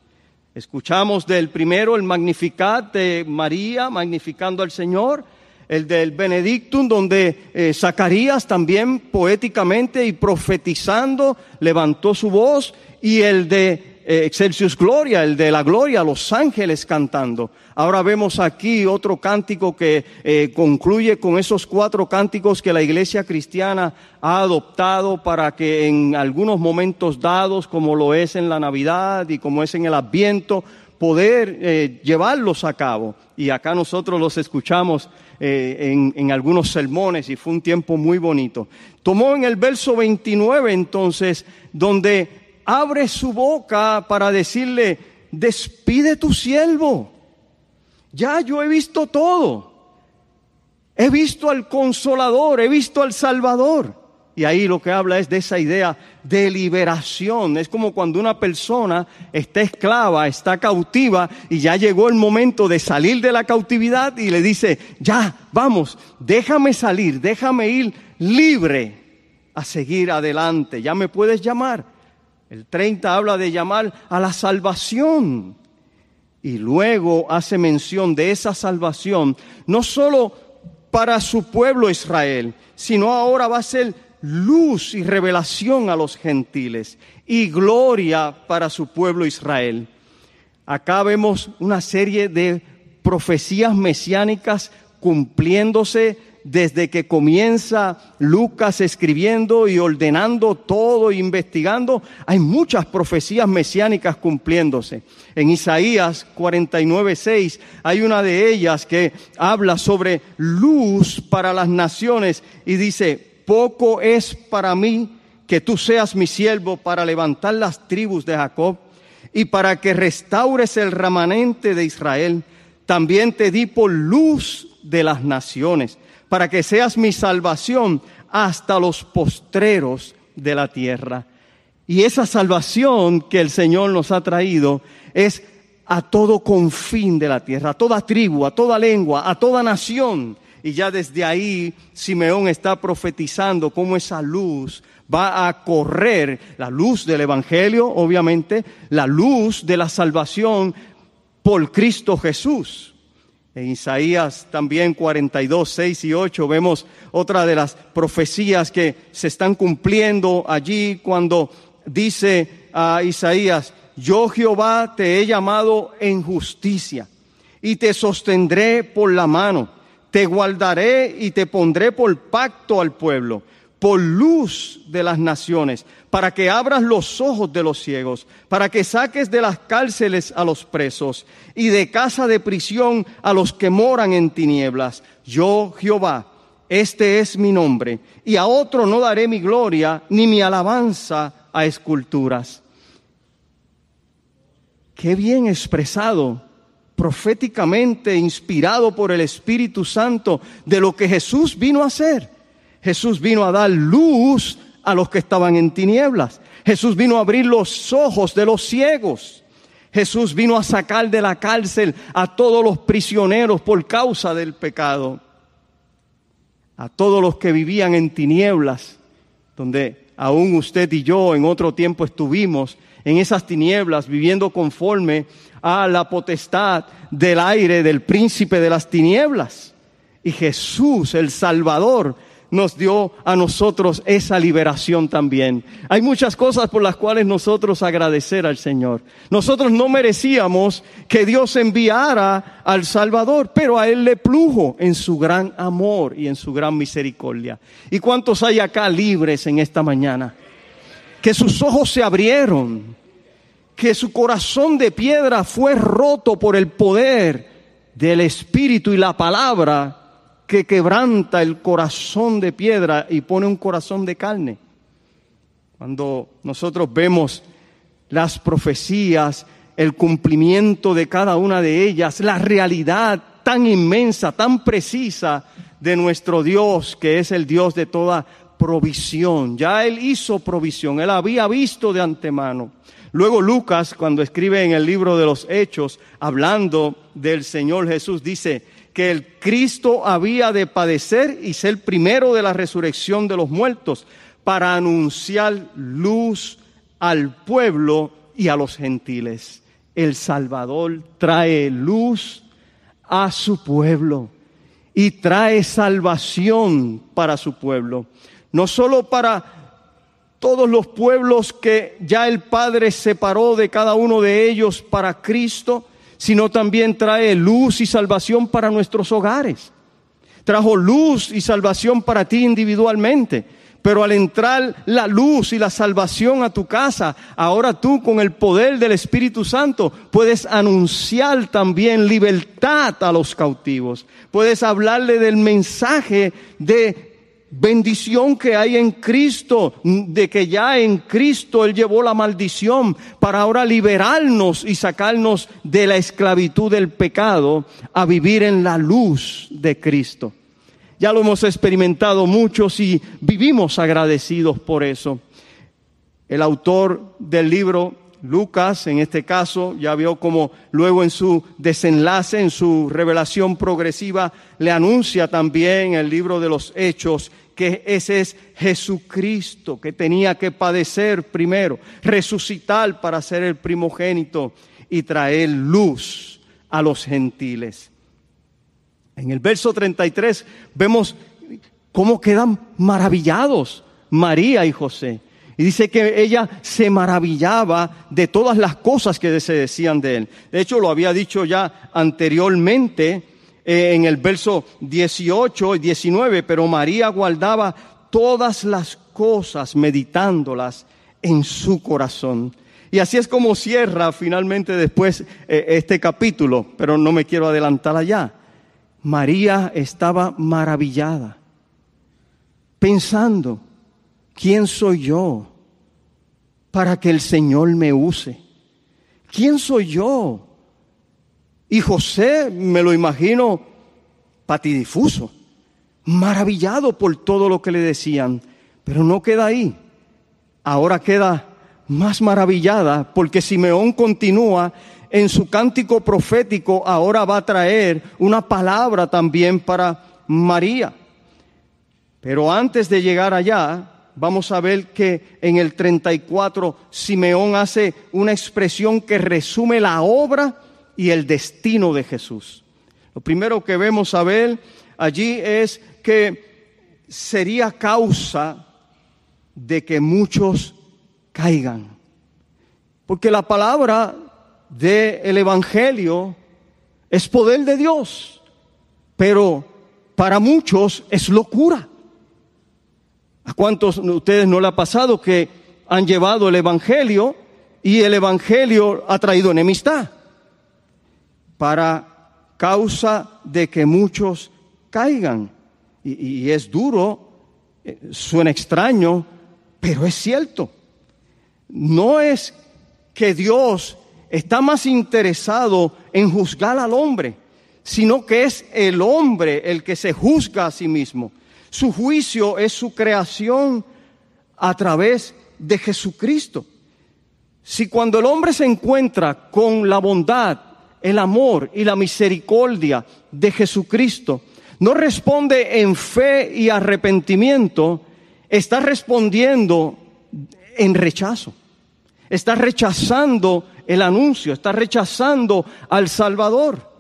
Escuchamos del primero el Magnificat de María, magnificando al Señor, el del Benedictum, donde eh, Zacarías también poéticamente y profetizando levantó su voz, y el de Excelsius Gloria, el de la gloria, los ángeles cantando. Ahora vemos aquí otro cántico que eh, concluye con esos cuatro cánticos que la iglesia cristiana ha adoptado para que en algunos momentos dados, como lo es en la Navidad y como es en el Adviento, poder eh, llevarlos a cabo. Y acá nosotros los escuchamos en, algunos sermones y fue un tiempo muy bonito. Tomó en el verso 29 entonces, donde abre su boca para decirle, despide tu siervo. Ya yo he visto todo. He visto al consolador, he visto al salvador. Y ahí lo que habla es de esa idea de liberación. Es como cuando una persona está esclava, está cautiva y ya llegó el momento de salir de la cautividad y le dice, ya, vamos, déjame salir, déjame ir libre a seguir adelante. Ya me puedes llamar. El 30 habla de llamar a la salvación. Y luego hace mención de esa salvación, no solo para su pueblo Israel, sino ahora va a ser luz y revelación a los gentiles y gloria para su pueblo Israel. Acá vemos una serie de profecías mesiánicas cumpliéndose desde que comienza Lucas escribiendo y ordenando todo, investigando, hay muchas profecías mesiánicas cumpliéndose. En Isaías 49, 6 hay una de ellas que habla sobre luz para las naciones y dice, poco es para mí que tú seas mi siervo para levantar las tribus de Jacob y para que restaures el remanente de Israel. También te di por luz de las naciones para que seas mi salvación hasta los postreros de la tierra. Y esa salvación que el Señor nos ha traído es a todo confín de la tierra, a toda tribu, a toda lengua, a toda nación. Y ya desde ahí Simeón está profetizando cómo esa luz va a correr, la luz del Evangelio, obviamente, la luz de la salvación por Cristo Jesús. En Isaías también 42, 6 y 8 vemos otra de las profecías que se están cumpliendo allí cuando dice a Isaías, yo Jehová te he llamado en justicia y te sostendré por la mano, te guardaré y te pondré por pacto al pueblo por luz de las naciones, para que abras los ojos de los ciegos, para que saques de las cárceles a los presos y de casa de prisión a los que moran en tinieblas. Yo, Jehová, este es mi nombre, y a otro no daré mi gloria ni mi alabanza a esculturas. Qué bien expresado proféticamente, inspirado por el Espíritu Santo, de lo que Jesús vino a hacer. Jesús vino a dar luz a los que estaban en tinieblas. Jesús vino a abrir los ojos de los ciegos. Jesús vino a sacar de la cárcel a todos los prisioneros por causa del pecado, a todos los que vivían en tinieblas, donde aún usted y yo en otro tiempo estuvimos en esas tinieblas, viviendo conforme a la potestad del aire del príncipe de las tinieblas. Y Jesús, el Salvador, nos dio a nosotros esa liberación también. Hay muchas cosas por las cuales nosotros agradecer al Señor. Nosotros no merecíamos que Dios enviara al Salvador, pero a Él le plujo en su gran amor y en su gran misericordia. ¿Y cuántos hay acá libres en esta mañana? Que sus ojos se abrieron, que su corazón de piedra fue roto por el poder del Espíritu y la palabra que quebranta el corazón de piedra y pone un corazón de carne. Cuando nosotros vemos las profecías, el cumplimiento de cada una de ellas, la realidad tan inmensa, tan precisa de nuestro Dios, que es el Dios de toda provisión. Ya Él hizo provisión, Él había visto de antemano. Luego Lucas, cuando escribe en el libro de los Hechos, hablando del Señor Jesús, dice, que el Cristo había de padecer y ser primero de la resurrección de los muertos para anunciar luz al pueblo y a los gentiles. El Salvador trae luz a su pueblo y trae salvación para su pueblo. No solo para todos los pueblos que ya el Padre separó de cada uno de ellos para Cristo, sino también trae luz y salvación para nuestros hogares. Trajo luz y salvación para ti individualmente. Pero al entrar la luz y la salvación a tu casa, ahora tú con el poder del Espíritu Santo puedes anunciar también libertad a los cautivos. Puedes hablarle del mensaje de bendición que hay en Cristo, de que ya en Cristo Él llevó la maldición para ahora liberarnos y sacarnos de la esclavitud del pecado a vivir en la luz de Cristo. Ya lo hemos experimentado muchos y vivimos agradecidos por eso. El autor del libro Lucas, en este caso, ya vio como luego en su desenlace, en su revelación progresiva, le anuncia también el libro de los Hechos que ese es Jesucristo, que tenía que padecer primero, resucitar para ser el primogénito y traer luz a los gentiles. En el verso 33 vemos cómo quedan maravillados María y José. Y dice que ella se maravillaba de todas las cosas que se decían de él. De hecho, lo había dicho ya anteriormente eh, en el verso 18 y 19, pero María guardaba todas las cosas meditándolas en su corazón. Y así es como cierra finalmente después eh, este capítulo, pero no me quiero adelantar allá. María estaba maravillada, pensando, ¿quién soy yo para que el Señor me use? ¿Quién soy yo? Y José, me lo imagino, patidifuso, maravillado por todo lo que le decían, pero no queda ahí. Ahora queda más maravillada porque Simeón continúa en su cántico profético, ahora va a traer una palabra también para María. Pero antes de llegar allá, vamos a ver que en el 34 Simeón hace una expresión que resume la obra y el destino de Jesús. Lo primero que vemos a ver allí es que sería causa de que muchos caigan. Porque la palabra del Evangelio es poder de Dios, pero para muchos es locura. ¿A cuántos de ustedes no le ha pasado que han llevado el Evangelio y el Evangelio ha traído enemistad? Para causa de que muchos caigan. Y, es duro, eh, suena extraño, pero es cierto. No es que Dios está más interesado en juzgar al hombre, sino que es el hombre el que se juzga a sí mismo. Su juicio es su creación a través de Jesucristo. Si cuando el hombre se encuentra con la bondad, el amor y la misericordia de Jesucristo, no responde en fe y arrepentimiento, está respondiendo en rechazo. Está rechazando el anuncio, está rechazando al Salvador.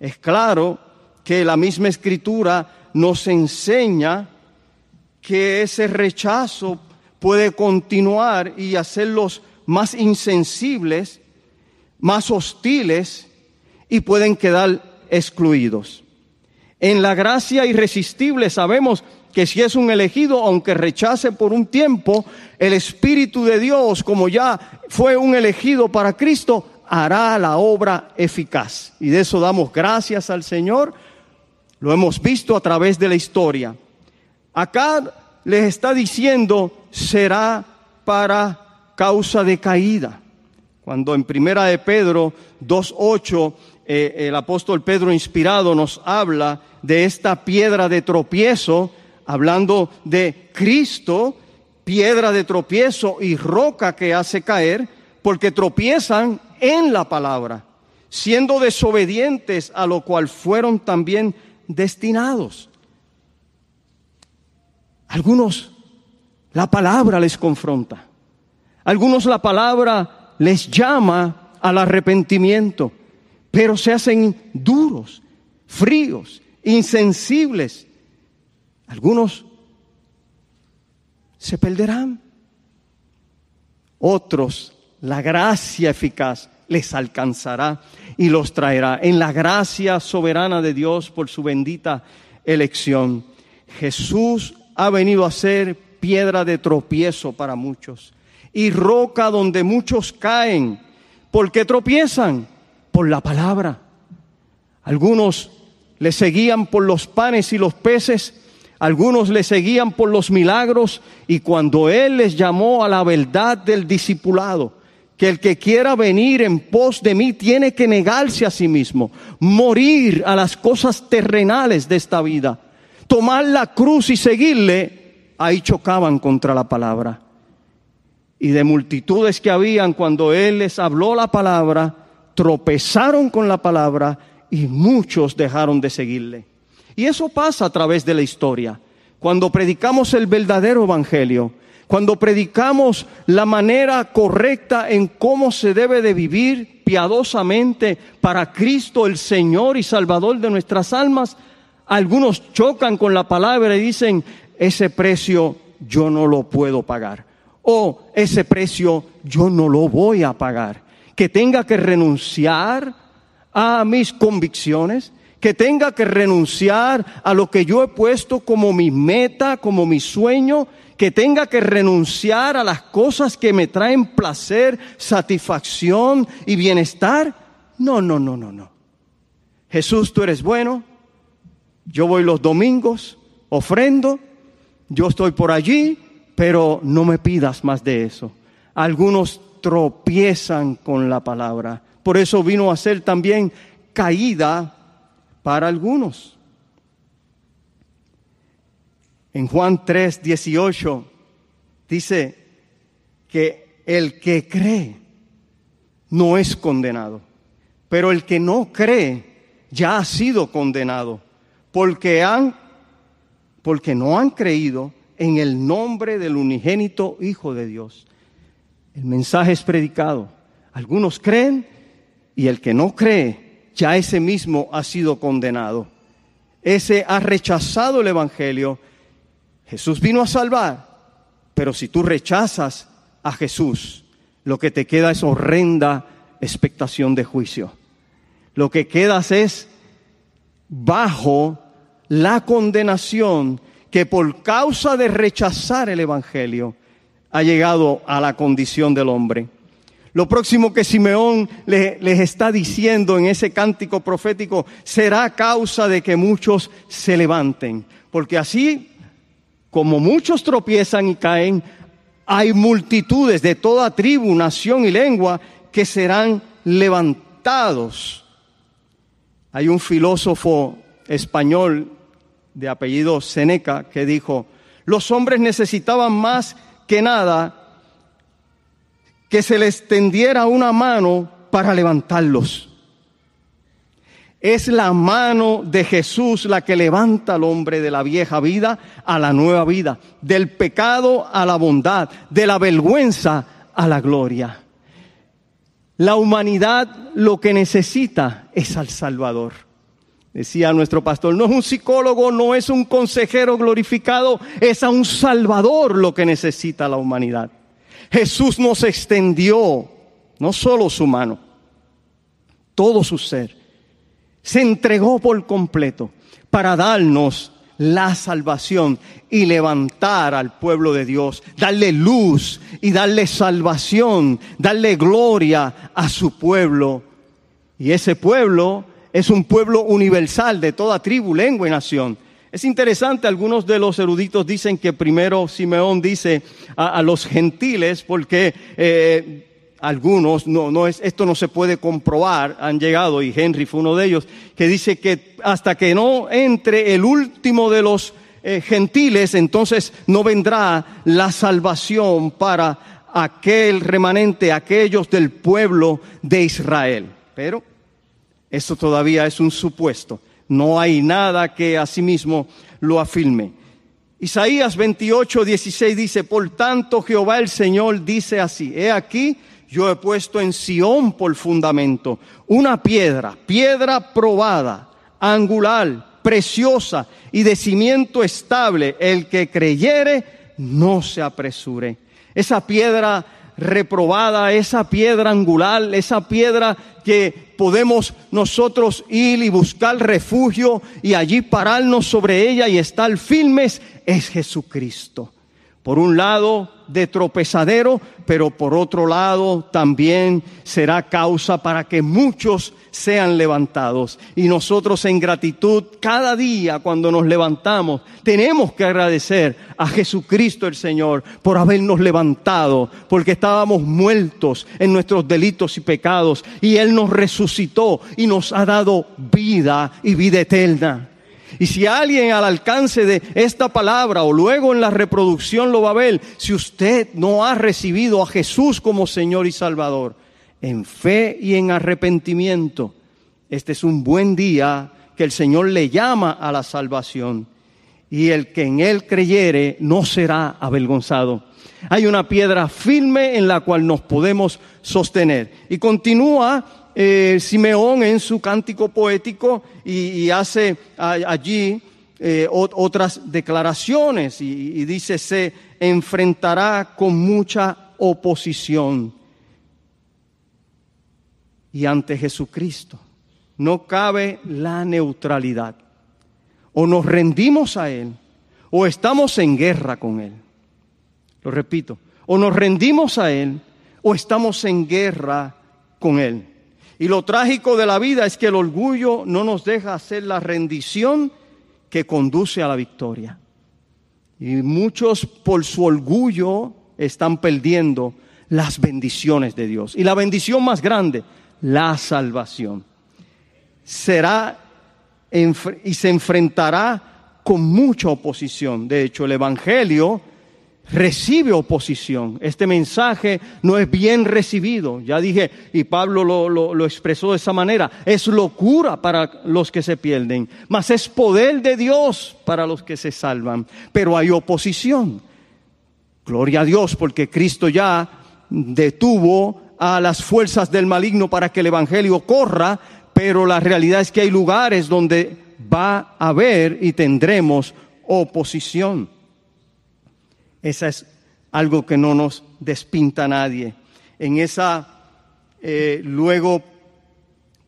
Es claro que la misma escritura nos enseña que ese rechazo puede continuar y hacerlos más insensibles, más hostiles y pueden quedar excluidos. En la gracia irresistible sabemos que si es un elegido, aunque rechace por un tiempo, el Espíritu de Dios, como ya fue un elegido para Cristo, hará la obra eficaz. Y de eso damos gracias al Señor. Lo hemos visto a través de la historia. Acá les está diciendo, será para causa de caída. Cuando en primera de Pedro 2.8 eh, el apóstol Pedro inspirado nos habla de esta piedra de tropiezo, hablando de Cristo, piedra de tropiezo y roca que hace caer, porque tropiezan en la palabra, siendo desobedientes a lo cual fueron también destinados. Algunos la palabra les confronta, algunos la palabra les llama al arrepentimiento pero se hacen duros, fríos, insensibles. Algunos se perderán. Otros, la gracia eficaz les alcanzará y los traerá en la gracia soberana de Dios por su bendita elección. Jesús ha venido a ser piedra de tropiezo para muchos y roca donde muchos caen. ¿Por qué tropiezan? Por la palabra. Algunos le seguían por los panes y los peces, algunos le seguían por los milagros y cuando Él les llamó a la verdad del discipulado, que el que quiera venir en pos de mí tiene que negarse a sí mismo, morir a las cosas terrenales de esta vida, tomar la cruz y seguirle, ahí chocaban contra la palabra. Y de multitudes que habían cuando Él les habló la palabra, tropezaron con la palabra y muchos dejaron de seguirle. Y eso pasa a través de la historia. Cuando predicamos el verdadero evangelio, cuando predicamos la manera correcta en cómo se debe de vivir piadosamente para Cristo, el Señor y Salvador de nuestras almas, algunos chocan con la palabra y dicen, ese precio yo no lo puedo pagar. O ese precio yo no lo voy a pagar que tenga que renunciar a mis convicciones, que tenga que renunciar a lo que yo he puesto como mi meta, como mi sueño, que tenga que renunciar a las cosas que me traen placer, satisfacción y bienestar. No, no, no, no, no. Jesús, tú eres bueno. Yo voy los domingos, ofrendo. Yo estoy por allí, pero no me pidas más de eso. Algunos tropiezan con la palabra. Por eso vino a ser también caída para algunos. En Juan 3, 18 dice que el que cree no es condenado, pero el que no cree ya ha sido condenado, porque han porque no han creído en el nombre del unigénito Hijo de Dios. El mensaje es predicado. Algunos creen y el que no cree, ya ese mismo ha sido condenado. Ese ha rechazado el Evangelio. Jesús vino a salvar, pero si tú rechazas a Jesús, lo que te queda es horrenda expectación de juicio. Lo que quedas es bajo la condenación que por causa de rechazar el Evangelio, ha llegado a la condición del hombre. Lo próximo que Simeón les, está diciendo en ese cántico profético será causa de que muchos se levanten. Porque así como muchos tropiezan y caen, hay multitudes de toda tribu, nación y lengua que serán levantados. Hay un filósofo español de apellido Seneca que dijo, los hombres necesitaban más que nada que se les tendiera una mano para levantarlos. Es la mano de Jesús la que levanta al hombre de la vieja vida a la nueva vida, del pecado a la bondad, de la vergüenza a la gloria. La humanidad lo que necesita es al Salvador. Decía nuestro pastor, no es un psicólogo, no es un consejero glorificado, es a un Salvador lo que necesita la humanidad. Jesús nos extendió no solo su mano, todo su ser se entregó por completo para darnos la salvación y levantar al pueblo de Dios, darle luz y darle salvación, darle gloria a su pueblo. Y ese pueblo es un pueblo universal de toda tribu, lengua y nación. Es interesante, algunos de los eruditos dicen que primero Simeón dice a, los gentiles porque eh, algunos, no, no es, esto no se puede comprobar, han llegado, y Henry fue uno de ellos, que dice que hasta que no entre el último de los eh, gentiles, entonces no vendrá la salvación para aquel remanente, aquellos del pueblo de Israel. Pero eso todavía es un supuesto. No hay nada que asimismo lo afirme. Isaías 28, 16 dice, por tanto Jehová el Señor dice así, he aquí, yo he puesto en Sión por fundamento una piedra, piedra probada, angular, preciosa y de cimiento estable. El que creyere, no se apresure. Esa piedra reprobada, esa piedra angular, esa piedra que podemos nosotros ir y buscar refugio y allí pararnos sobre ella y estar firmes, es Jesucristo. Por un lado, de tropezadero, pero por otro lado también será causa para que muchos sean levantados. Y nosotros en gratitud, cada día cuando nos levantamos, tenemos que agradecer a Jesucristo el Señor por habernos levantado, porque estábamos muertos en nuestros delitos y pecados, y Él nos resucitó y nos ha dado vida y vida eterna. Y si alguien al alcance de esta palabra o luego en la reproducción lo va a ver, si usted no ha recibido a Jesús como Señor y Salvador, en fe y en arrepentimiento, este es un buen día que el Señor le llama a la salvación. Y el que en él creyere no será avergonzado. Hay una piedra firme en la cual nos podemos sostener. Y continúa eh, Simeón en su cántico poético y, hace allí eh, otras declaraciones y, dice, se enfrentará con mucha oposición. Y ante Jesucristo no cabe la neutralidad. O nos rendimos a Él o estamos en guerra con Él. Lo repito, o nos rendimos a Él o estamos en guerra con Él. Y lo trágico de la vida es que el orgullo no nos deja hacer la rendición que conduce a la victoria. Y muchos por su orgullo están perdiendo las bendiciones de Dios. Y la bendición más grande, la salvación. Será y se enfrentará con mucha oposición. De hecho, el Evangelio recibe oposición. Este mensaje no es bien recibido. Ya dije, y Pablo lo, expresó de esa manera, es locura para los que se pierden, mas es poder de Dios para los que se salvan. Pero hay oposición. Gloria a Dios, porque Cristo ya detuvo a las fuerzas del maligno para que el Evangelio corra, pero la realidad es que hay lugares donde va a haber y tendremos oposición. Esa es algo que no nos despinta nadie. En esa, eh, luego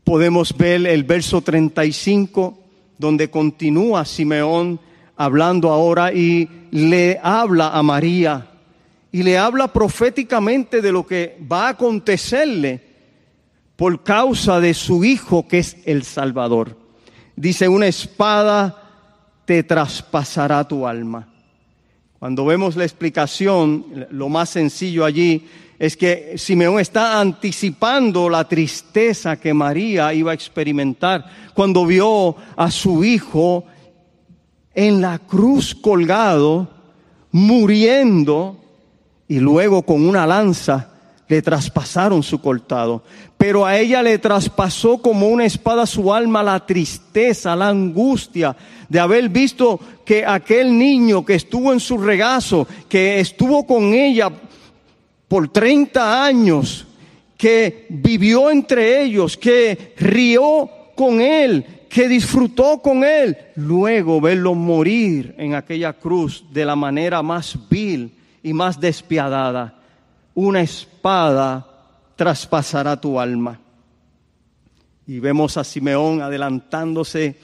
podemos ver el verso 35, donde continúa Simeón hablando ahora y le habla a María y le habla proféticamente de lo que va a acontecerle por causa de su hijo que es el Salvador. Dice, una espada te traspasará tu alma. Cuando vemos la explicación, lo más sencillo allí es que Simeón está anticipando la tristeza que María iba a experimentar cuando vio a su hijo en la cruz colgado, muriendo y luego con una lanza le traspasaron su cortado, pero a ella le traspasó como una espada su alma la tristeza, la angustia de haber visto que aquel niño que estuvo en su regazo, que estuvo con ella por 30 años, que vivió entre ellos, que rió con él, que disfrutó con él, luego verlo morir en aquella cruz de la manera más vil y más despiadada. Una espada traspasará tu alma. Y vemos a Simeón adelantándose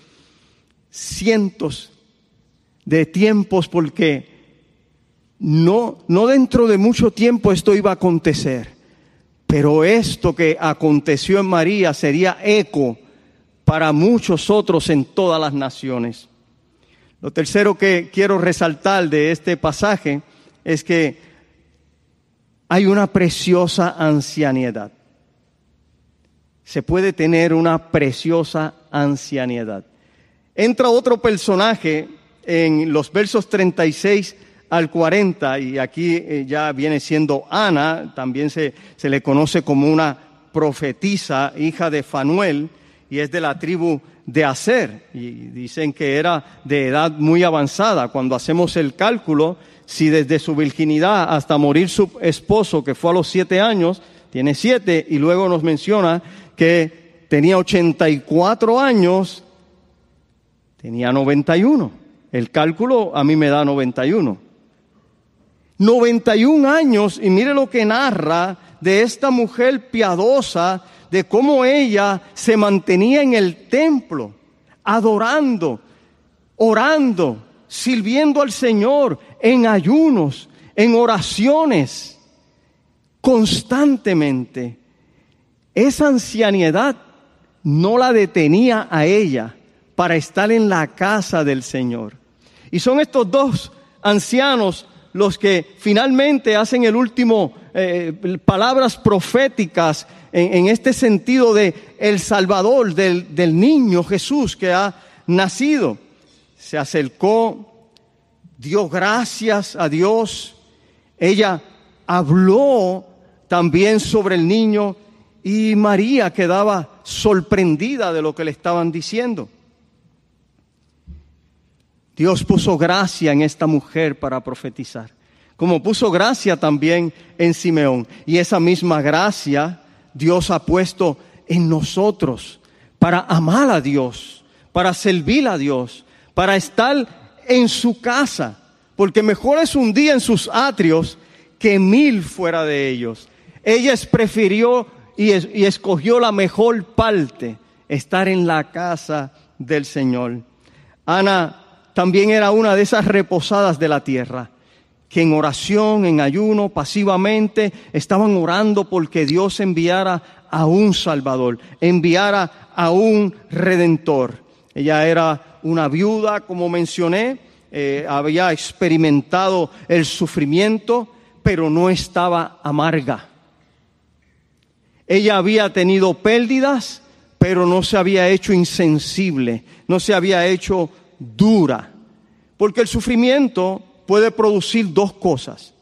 cientos de tiempos porque no, no dentro de mucho tiempo esto iba a acontecer, pero esto que aconteció en María sería eco para muchos otros en todas las naciones. Lo tercero que quiero resaltar de este pasaje es que hay una preciosa ancianidad. Se puede tener una preciosa ancianidad. Entra otro personaje en los versos 36 al 40, y aquí eh, ya viene siendo Ana, también se, se le conoce como una profetisa, hija de Fanuel, y es de la tribu de Aser, y dicen que era de edad muy avanzada. Cuando hacemos el cálculo, si desde su virginidad hasta morir su esposo, que fue a los siete años, tiene siete, y luego nos menciona que tenía 84 años, tenía 91. El cálculo a mí me da 91. 91 años y mire lo que narra de esta mujer piadosa, de cómo ella se mantenía en el templo, adorando, orando, sirviendo al Señor en ayunos, en oraciones, constantemente. Esa ancianidad no la detenía a ella para estar en la casa del Señor. Y son estos dos ancianos los que finalmente hacen el último, eh, palabras proféticas en, este sentido de el Salvador, del, del niño Jesús que ha nacido. Se acercó, dio gracias a Dios, ella habló también sobre el niño y María quedaba sorprendida de lo que le estaban diciendo. Dios puso gracia en esta mujer para profetizar, como puso gracia también en Simeón. Y esa misma gracia Dios ha puesto en nosotros para amar a Dios, para servir a Dios, para estar en su casa, porque mejor es un día en sus atrios que mil fuera de ellos. Ella prefirió y, y escogió la mejor parte, estar en la casa del Señor. Ana también era una de esas reposadas de la tierra, que en oración, en ayuno, pasivamente, estaban orando porque Dios enviara a un Salvador, enviara a un Redentor. Ella era una viuda, como mencioné, eh, había experimentado el sufrimiento, pero no estaba amarga. Ella había tenido pérdidas, pero no se había hecho insensible, no se había hecho dura. Porque el sufrimiento puede producir dos cosas.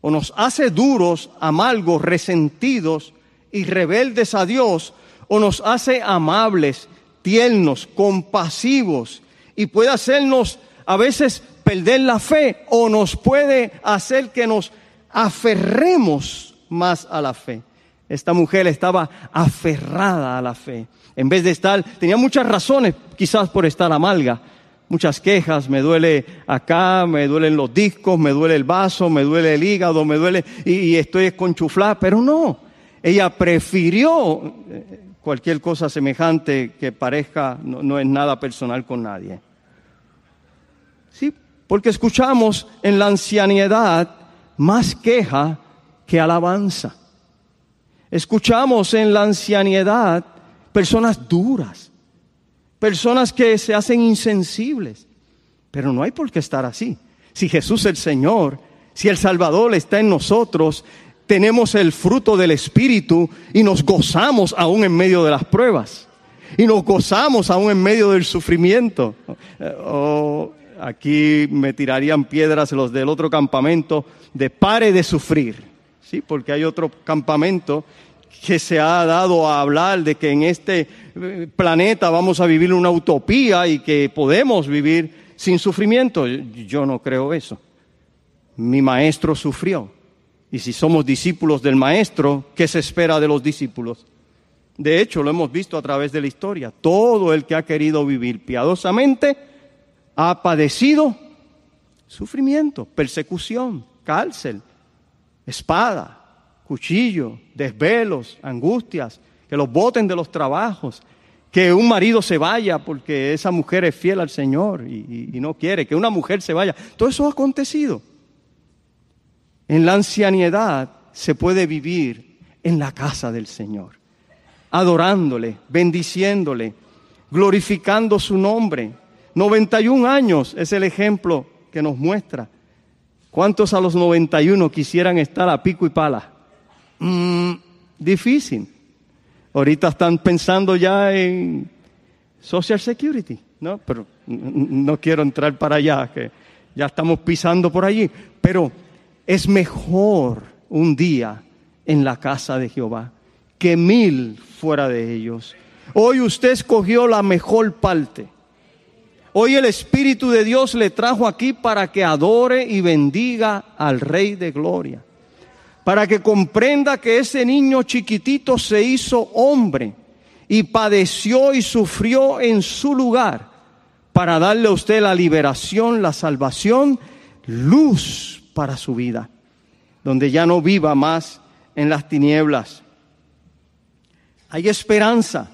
O nos hace duros, amargos, resentidos y rebeldes a Dios, o nos hace amables, tiernos, compasivos, y puede hacernos a veces perder la fe, o nos puede hacer que nos aferremos más a la fe. Esta mujer estaba aferrada a la fe. En vez de estar, tenía muchas razones quizás por estar amarga, muchas quejas, me duele acá, me duelen los discos, me duele el vaso, me duele el hígado, me duele y, estoy esconchuflada, pero no, ella prefirió eh, cualquier cosa semejante que parezca, no, no es nada personal con nadie. Sí, porque escuchamos en la ancianidad más queja que alabanza. Escuchamos en la ancianidad personas duras, personas que se hacen insensibles. Pero no hay por qué estar así. Si Jesús el Señor, si el Salvador está en nosotros, tenemos el fruto del Espíritu y nos gozamos aún en medio de las pruebas. Y nos gozamos aún en medio del sufrimiento. Oh, aquí me tirarían piedras los del otro campamento de pare de sufrir. ¿sí? Porque hay otro campamento que se ha dado a hablar de que en este eh, planeta vamos a vivir una utopía y que podemos vivir sin sufrimiento. Yo no creo eso. Mi maestro sufrió. Y si somos discípulos del maestro, ¿qué se espera de los discípulos? De hecho, lo hemos visto a través de la historia. Todo el que ha querido vivir piadosamente ha padecido sufrimiento, persecución, cárcel, espada, cuchillo, desvelos, angustias, que los boten de los trabajos, que un marido se vaya porque esa mujer es fiel al Señor y, no quiere, que una mujer se vaya. Todo eso ha acontecido. En la ancianidad se puede vivir en la casa del Señor, adorándole, bendiciéndole, glorificando su nombre. 91 años es el ejemplo que nos muestra. ¿Cuántos a los 91 quisieran estar a pico y pala? Mm, difícil. Ahorita están pensando ya en Social Security, ¿no? Pero no quiero entrar para allá, que ya estamos pisando por allí. Pero es mejor un día en la casa de Jehová que mil fuera de ellos. Hoy usted escogió la mejor parte. Hoy el Espíritu de Dios le trajo aquí para que adore y bendiga al Rey de Gloria para que comprenda que ese niño chiquitito se hizo hombre y padeció y sufrió en su lugar para darle a usted la liberación, la salvación, luz para su vida, donde ya no viva más en las tinieblas. Hay esperanza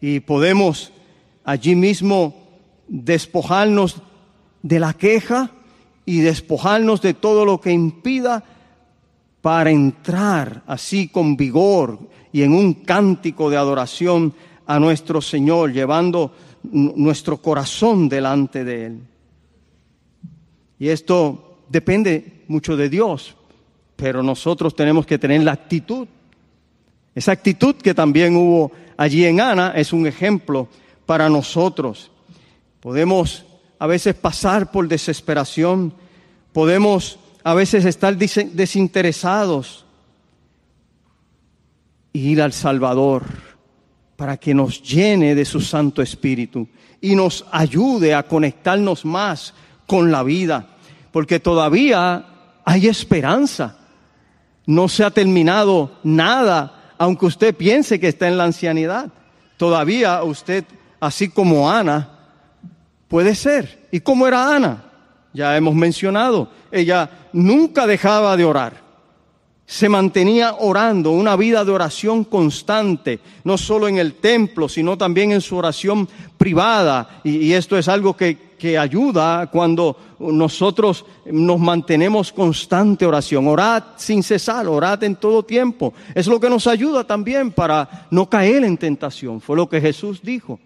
y podemos allí mismo despojarnos de la queja y despojarnos de todo lo que impida para entrar así con vigor y en un cántico de adoración a nuestro Señor, llevando nuestro corazón delante de Él. Y esto depende mucho de Dios, pero nosotros tenemos que tener la actitud. Esa actitud que también hubo allí en Ana es un ejemplo para nosotros. Podemos a veces pasar por desesperación, podemos a veces estar desinteresados y ir al Salvador para que nos llene de su Santo Espíritu y nos ayude a conectarnos más con la vida, porque todavía hay esperanza. No se ha terminado nada, aunque usted piense que está en la ancianidad. Todavía usted, así como Ana, puede ser. ¿Y cómo era Ana? Ya hemos mencionado, ella nunca dejaba de orar. Se mantenía orando, una vida de oración constante, no solo en el templo, sino también en su oración privada. Y, esto es algo que, que ayuda cuando nosotros nos mantenemos constante oración. Orad sin cesar, orad en todo tiempo. Es lo que nos ayuda también para no caer en tentación. Fue lo que Jesús dijo.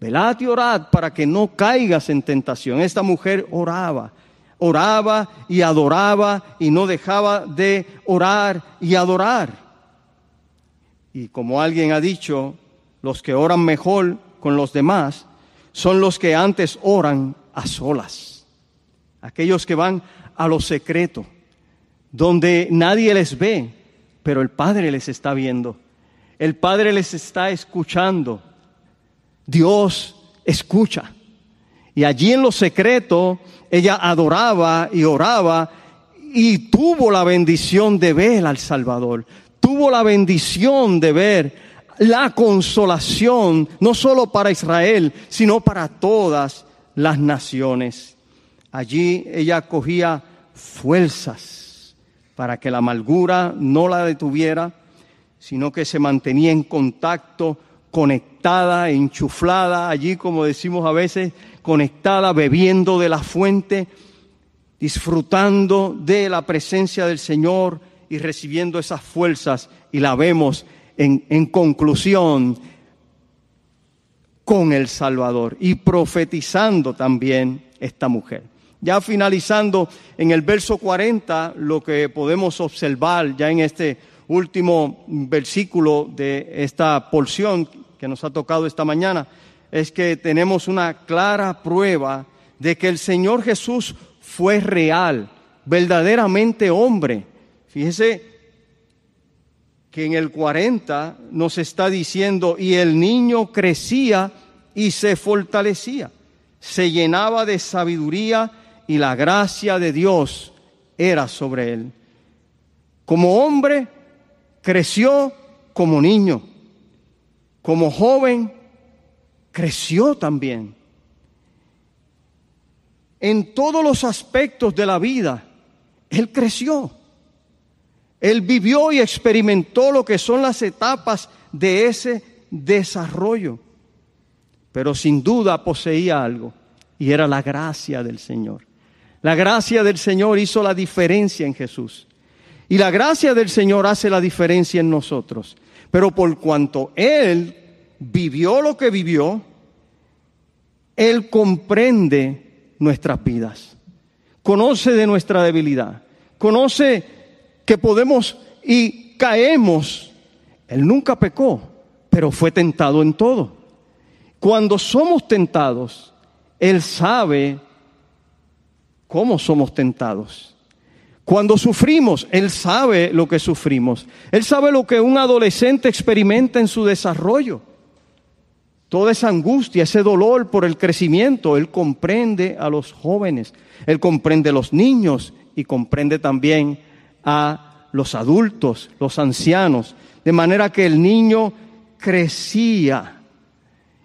Velad y orad para que no caigas en tentación. Esta mujer oraba, oraba y adoraba y no dejaba de orar y adorar. Y como alguien ha dicho, los que oran mejor con los demás son los que antes oran a solas. Aquellos que van a lo secreto, donde nadie les ve, pero el Padre les está viendo. El Padre les está escuchando. Dios escucha. Y allí en lo secreto, ella adoraba y oraba y tuvo la bendición de ver al Salvador. Tuvo la bendición de ver la consolación, no solo para Israel, sino para todas las naciones. Allí ella cogía fuerzas para que la amargura no la detuviera, sino que se mantenía en contacto conectada, enchuflada, allí como decimos a veces, conectada, bebiendo de la fuente, disfrutando de la presencia del Señor y recibiendo esas fuerzas. Y la vemos en, en conclusión con el Salvador y profetizando también esta mujer. Ya finalizando en el verso 40, lo que podemos observar ya en este último versículo de esta porción que nos ha tocado esta mañana es que tenemos una clara prueba de que el Señor Jesús fue real, verdaderamente hombre, Fíjese que en el 40 nos está diciendo, y el niño crecía y se fortalecía, se llenaba de sabiduría y la gracia de Dios era sobre él. Como hombre, creció como niño. Como joven, creció también. En todos los aspectos de la vida, él creció. Él vivió y experimentó lo que son las etapas de ese desarrollo. Pero sin duda poseía algo y era la gracia del Señor. La gracia del Señor hizo la diferencia en Jesús. Y la gracia del Señor hace la diferencia en nosotros. Pero por cuanto Él vivió lo que vivió, Él comprende nuestras vidas. Conoce de nuestra debilidad. Conoce que podemos y caemos. Él nunca pecó, pero fue tentado en todo. Cuando somos tentados, Él sabe cómo somos tentados. Cuando sufrimos, Él sabe lo que sufrimos. Él sabe lo que un adolescente experimenta en su desarrollo. Toda esa angustia, ese dolor por el crecimiento, Él comprende a los jóvenes, Él comprende a los niños y comprende también a los adultos, los ancianos. De manera que el niño crecía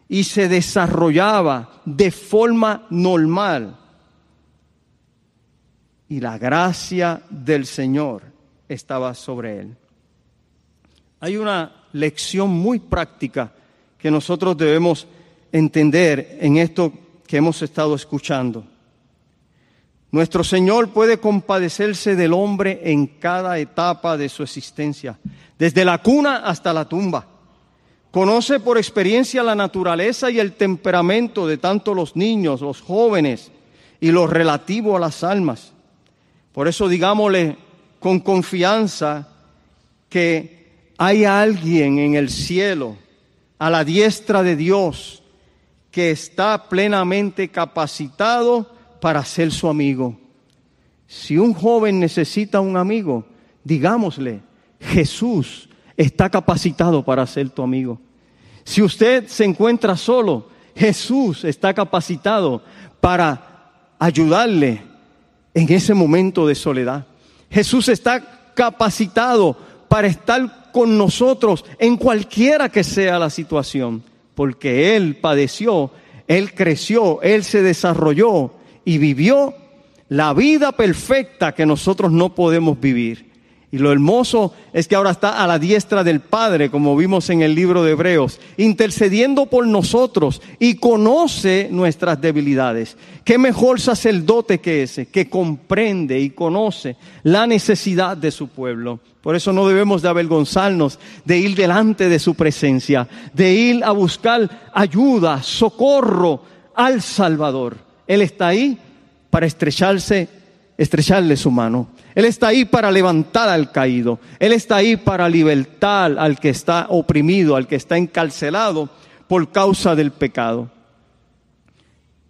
y se desarrollaba de forma normal y la gracia del Señor estaba sobre él. Hay una lección muy práctica que nosotros debemos entender en esto que hemos estado escuchando. Nuestro Señor puede compadecerse del hombre en cada etapa de su existencia, desde la cuna hasta la tumba. Conoce por experiencia la naturaleza y el temperamento de tanto los niños, los jóvenes y lo relativo a las almas. Por eso digámosle con confianza que hay alguien en el cielo, a la diestra de Dios, que está plenamente capacitado para ser su amigo. Si un joven necesita un amigo, digámosle, Jesús está capacitado para ser tu amigo. Si usted se encuentra solo, Jesús está capacitado para ayudarle en ese momento de soledad. Jesús está capacitado para estar con nosotros en cualquiera que sea la situación, porque Él padeció, Él creció, Él se desarrolló y vivió la vida perfecta que nosotros no podemos vivir. Y lo hermoso es que ahora está a la diestra del Padre, como vimos en el libro de Hebreos, intercediendo por nosotros y conoce nuestras debilidades. ¿Qué mejor sacerdote que ese, que comprende y conoce la necesidad de su pueblo? Por eso no debemos de avergonzarnos de ir delante de su presencia, de ir a buscar ayuda, socorro al Salvador. Él está ahí para estrecharse, estrecharle su mano. Él está ahí para levantar al caído. Él está ahí para libertar al que está oprimido, al que está encarcelado por causa del pecado.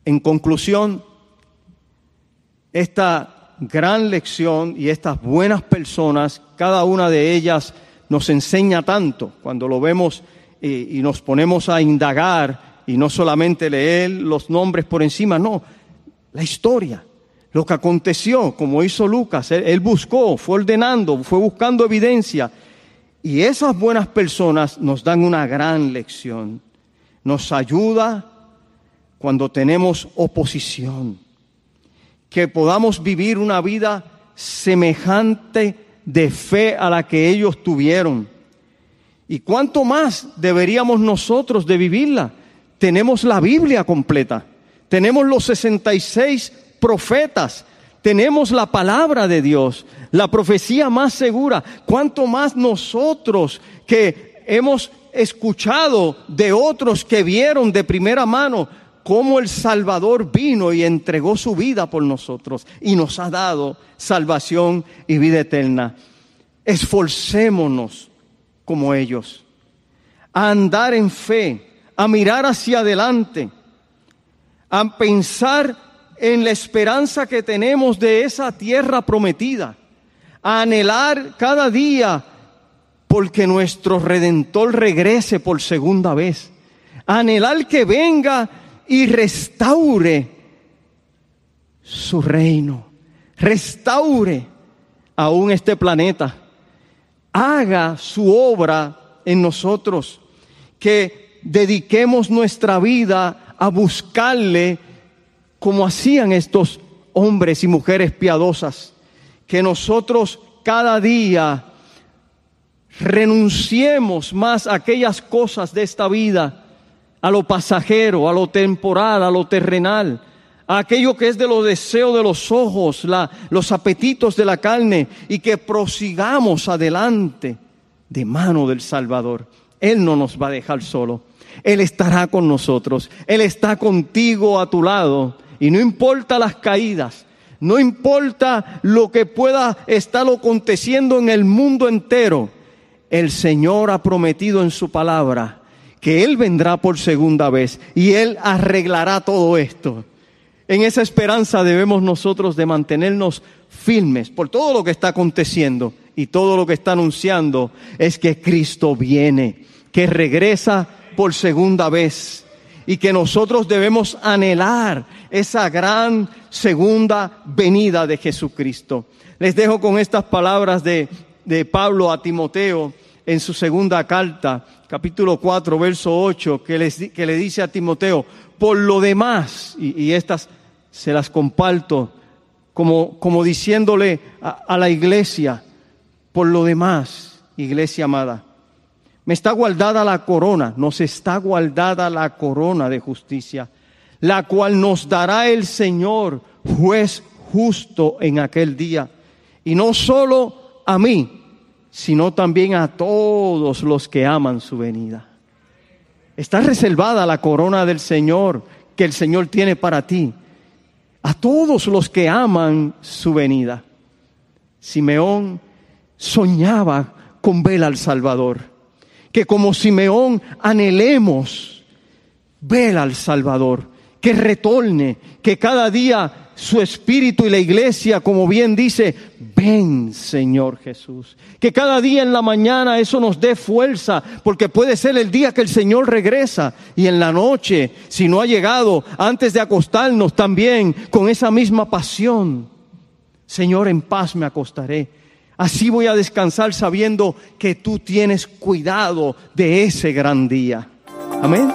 En conclusión, esta gran lección y estas buenas personas, cada una de ellas nos enseña tanto cuando lo vemos y, nos ponemos a indagar y no solamente leer los nombres por encima, no, la historia lo que aconteció, como hizo Lucas, él, buscó, fue ordenando, fue buscando evidencia. Y esas buenas personas nos dan una gran lección. Nos ayuda cuando tenemos oposición. Que podamos vivir una vida semejante de fe a la que ellos tuvieron. ¿Y cuánto más deberíamos nosotros de vivirla? Tenemos la Biblia completa. Tenemos los 66 profetas, tenemos la palabra de Dios, la profecía más segura. ¿Cuánto más nosotros que hemos escuchado de otros que vieron de primera mano cómo el Salvador vino y entregó su vida por nosotros y nos ha dado salvación y vida eterna? Esforcémonos como ellos, a andar en fe, a mirar hacia adelante, a pensar en la esperanza que tenemos de esa tierra prometida, a anhelar cada día porque nuestro redentor regrese por segunda vez, a anhelar que venga y restaure su reino, restaure aún este planeta, haga su obra en nosotros, que dediquemos nuestra vida a buscarle como hacían estos hombres y mujeres piadosas, que nosotros cada día renunciemos más a aquellas cosas de esta vida, a lo pasajero, a lo temporal, a lo terrenal, a aquello que es de los deseos de los ojos, los apetitos de la carne, y que prosigamos adelante de mano del Salvador. Él no nos va a dejar solo. Él estará con nosotros. Él está contigo a tu lado. Y no importa las caídas, no importa lo que pueda estar aconteciendo en el mundo entero, el Señor ha prometido en su palabra que Él vendrá por segunda vez y Él arreglará todo esto. En esa esperanza debemos nosotros de mantenernos firmes por todo lo que está aconteciendo y todo lo que está anunciando es que Cristo viene, que regresa por segunda vez y que nosotros debemos anhelar esa gran segunda venida de Jesucristo. Les dejo con estas palabras de, de Pablo a Timoteo en su segunda carta, capítulo 4, verso 8, que, les, que le dice a Timoteo, por lo demás, y, estas se las comparto como, como diciéndole a la iglesia, por lo demás, iglesia amada, me está guardada la corona, nos está guardada la corona de justicia, la cual nos dará el Señor, juez justo en aquel día. Y no solo a mí, sino también a todos los que aman su venida. Está reservada la corona del Señor que el Señor tiene para ti, a todos los que aman su venida. Simeón soñaba con ver al Salvador que como Simeón anhelemos ver al Salvador, que retorne, que cada día su espíritu y la iglesia, como bien dice, ven Señor Jesús. Que cada día en la mañana eso nos dé fuerza, porque puede ser el día que el Señor regresa y en la noche, si no ha llegado, antes de acostarnos también con esa misma pasión. Señor, en paz me acostaré Así voy a descansar sabiendo que tú tienes cuidado de ese gran día. Amén.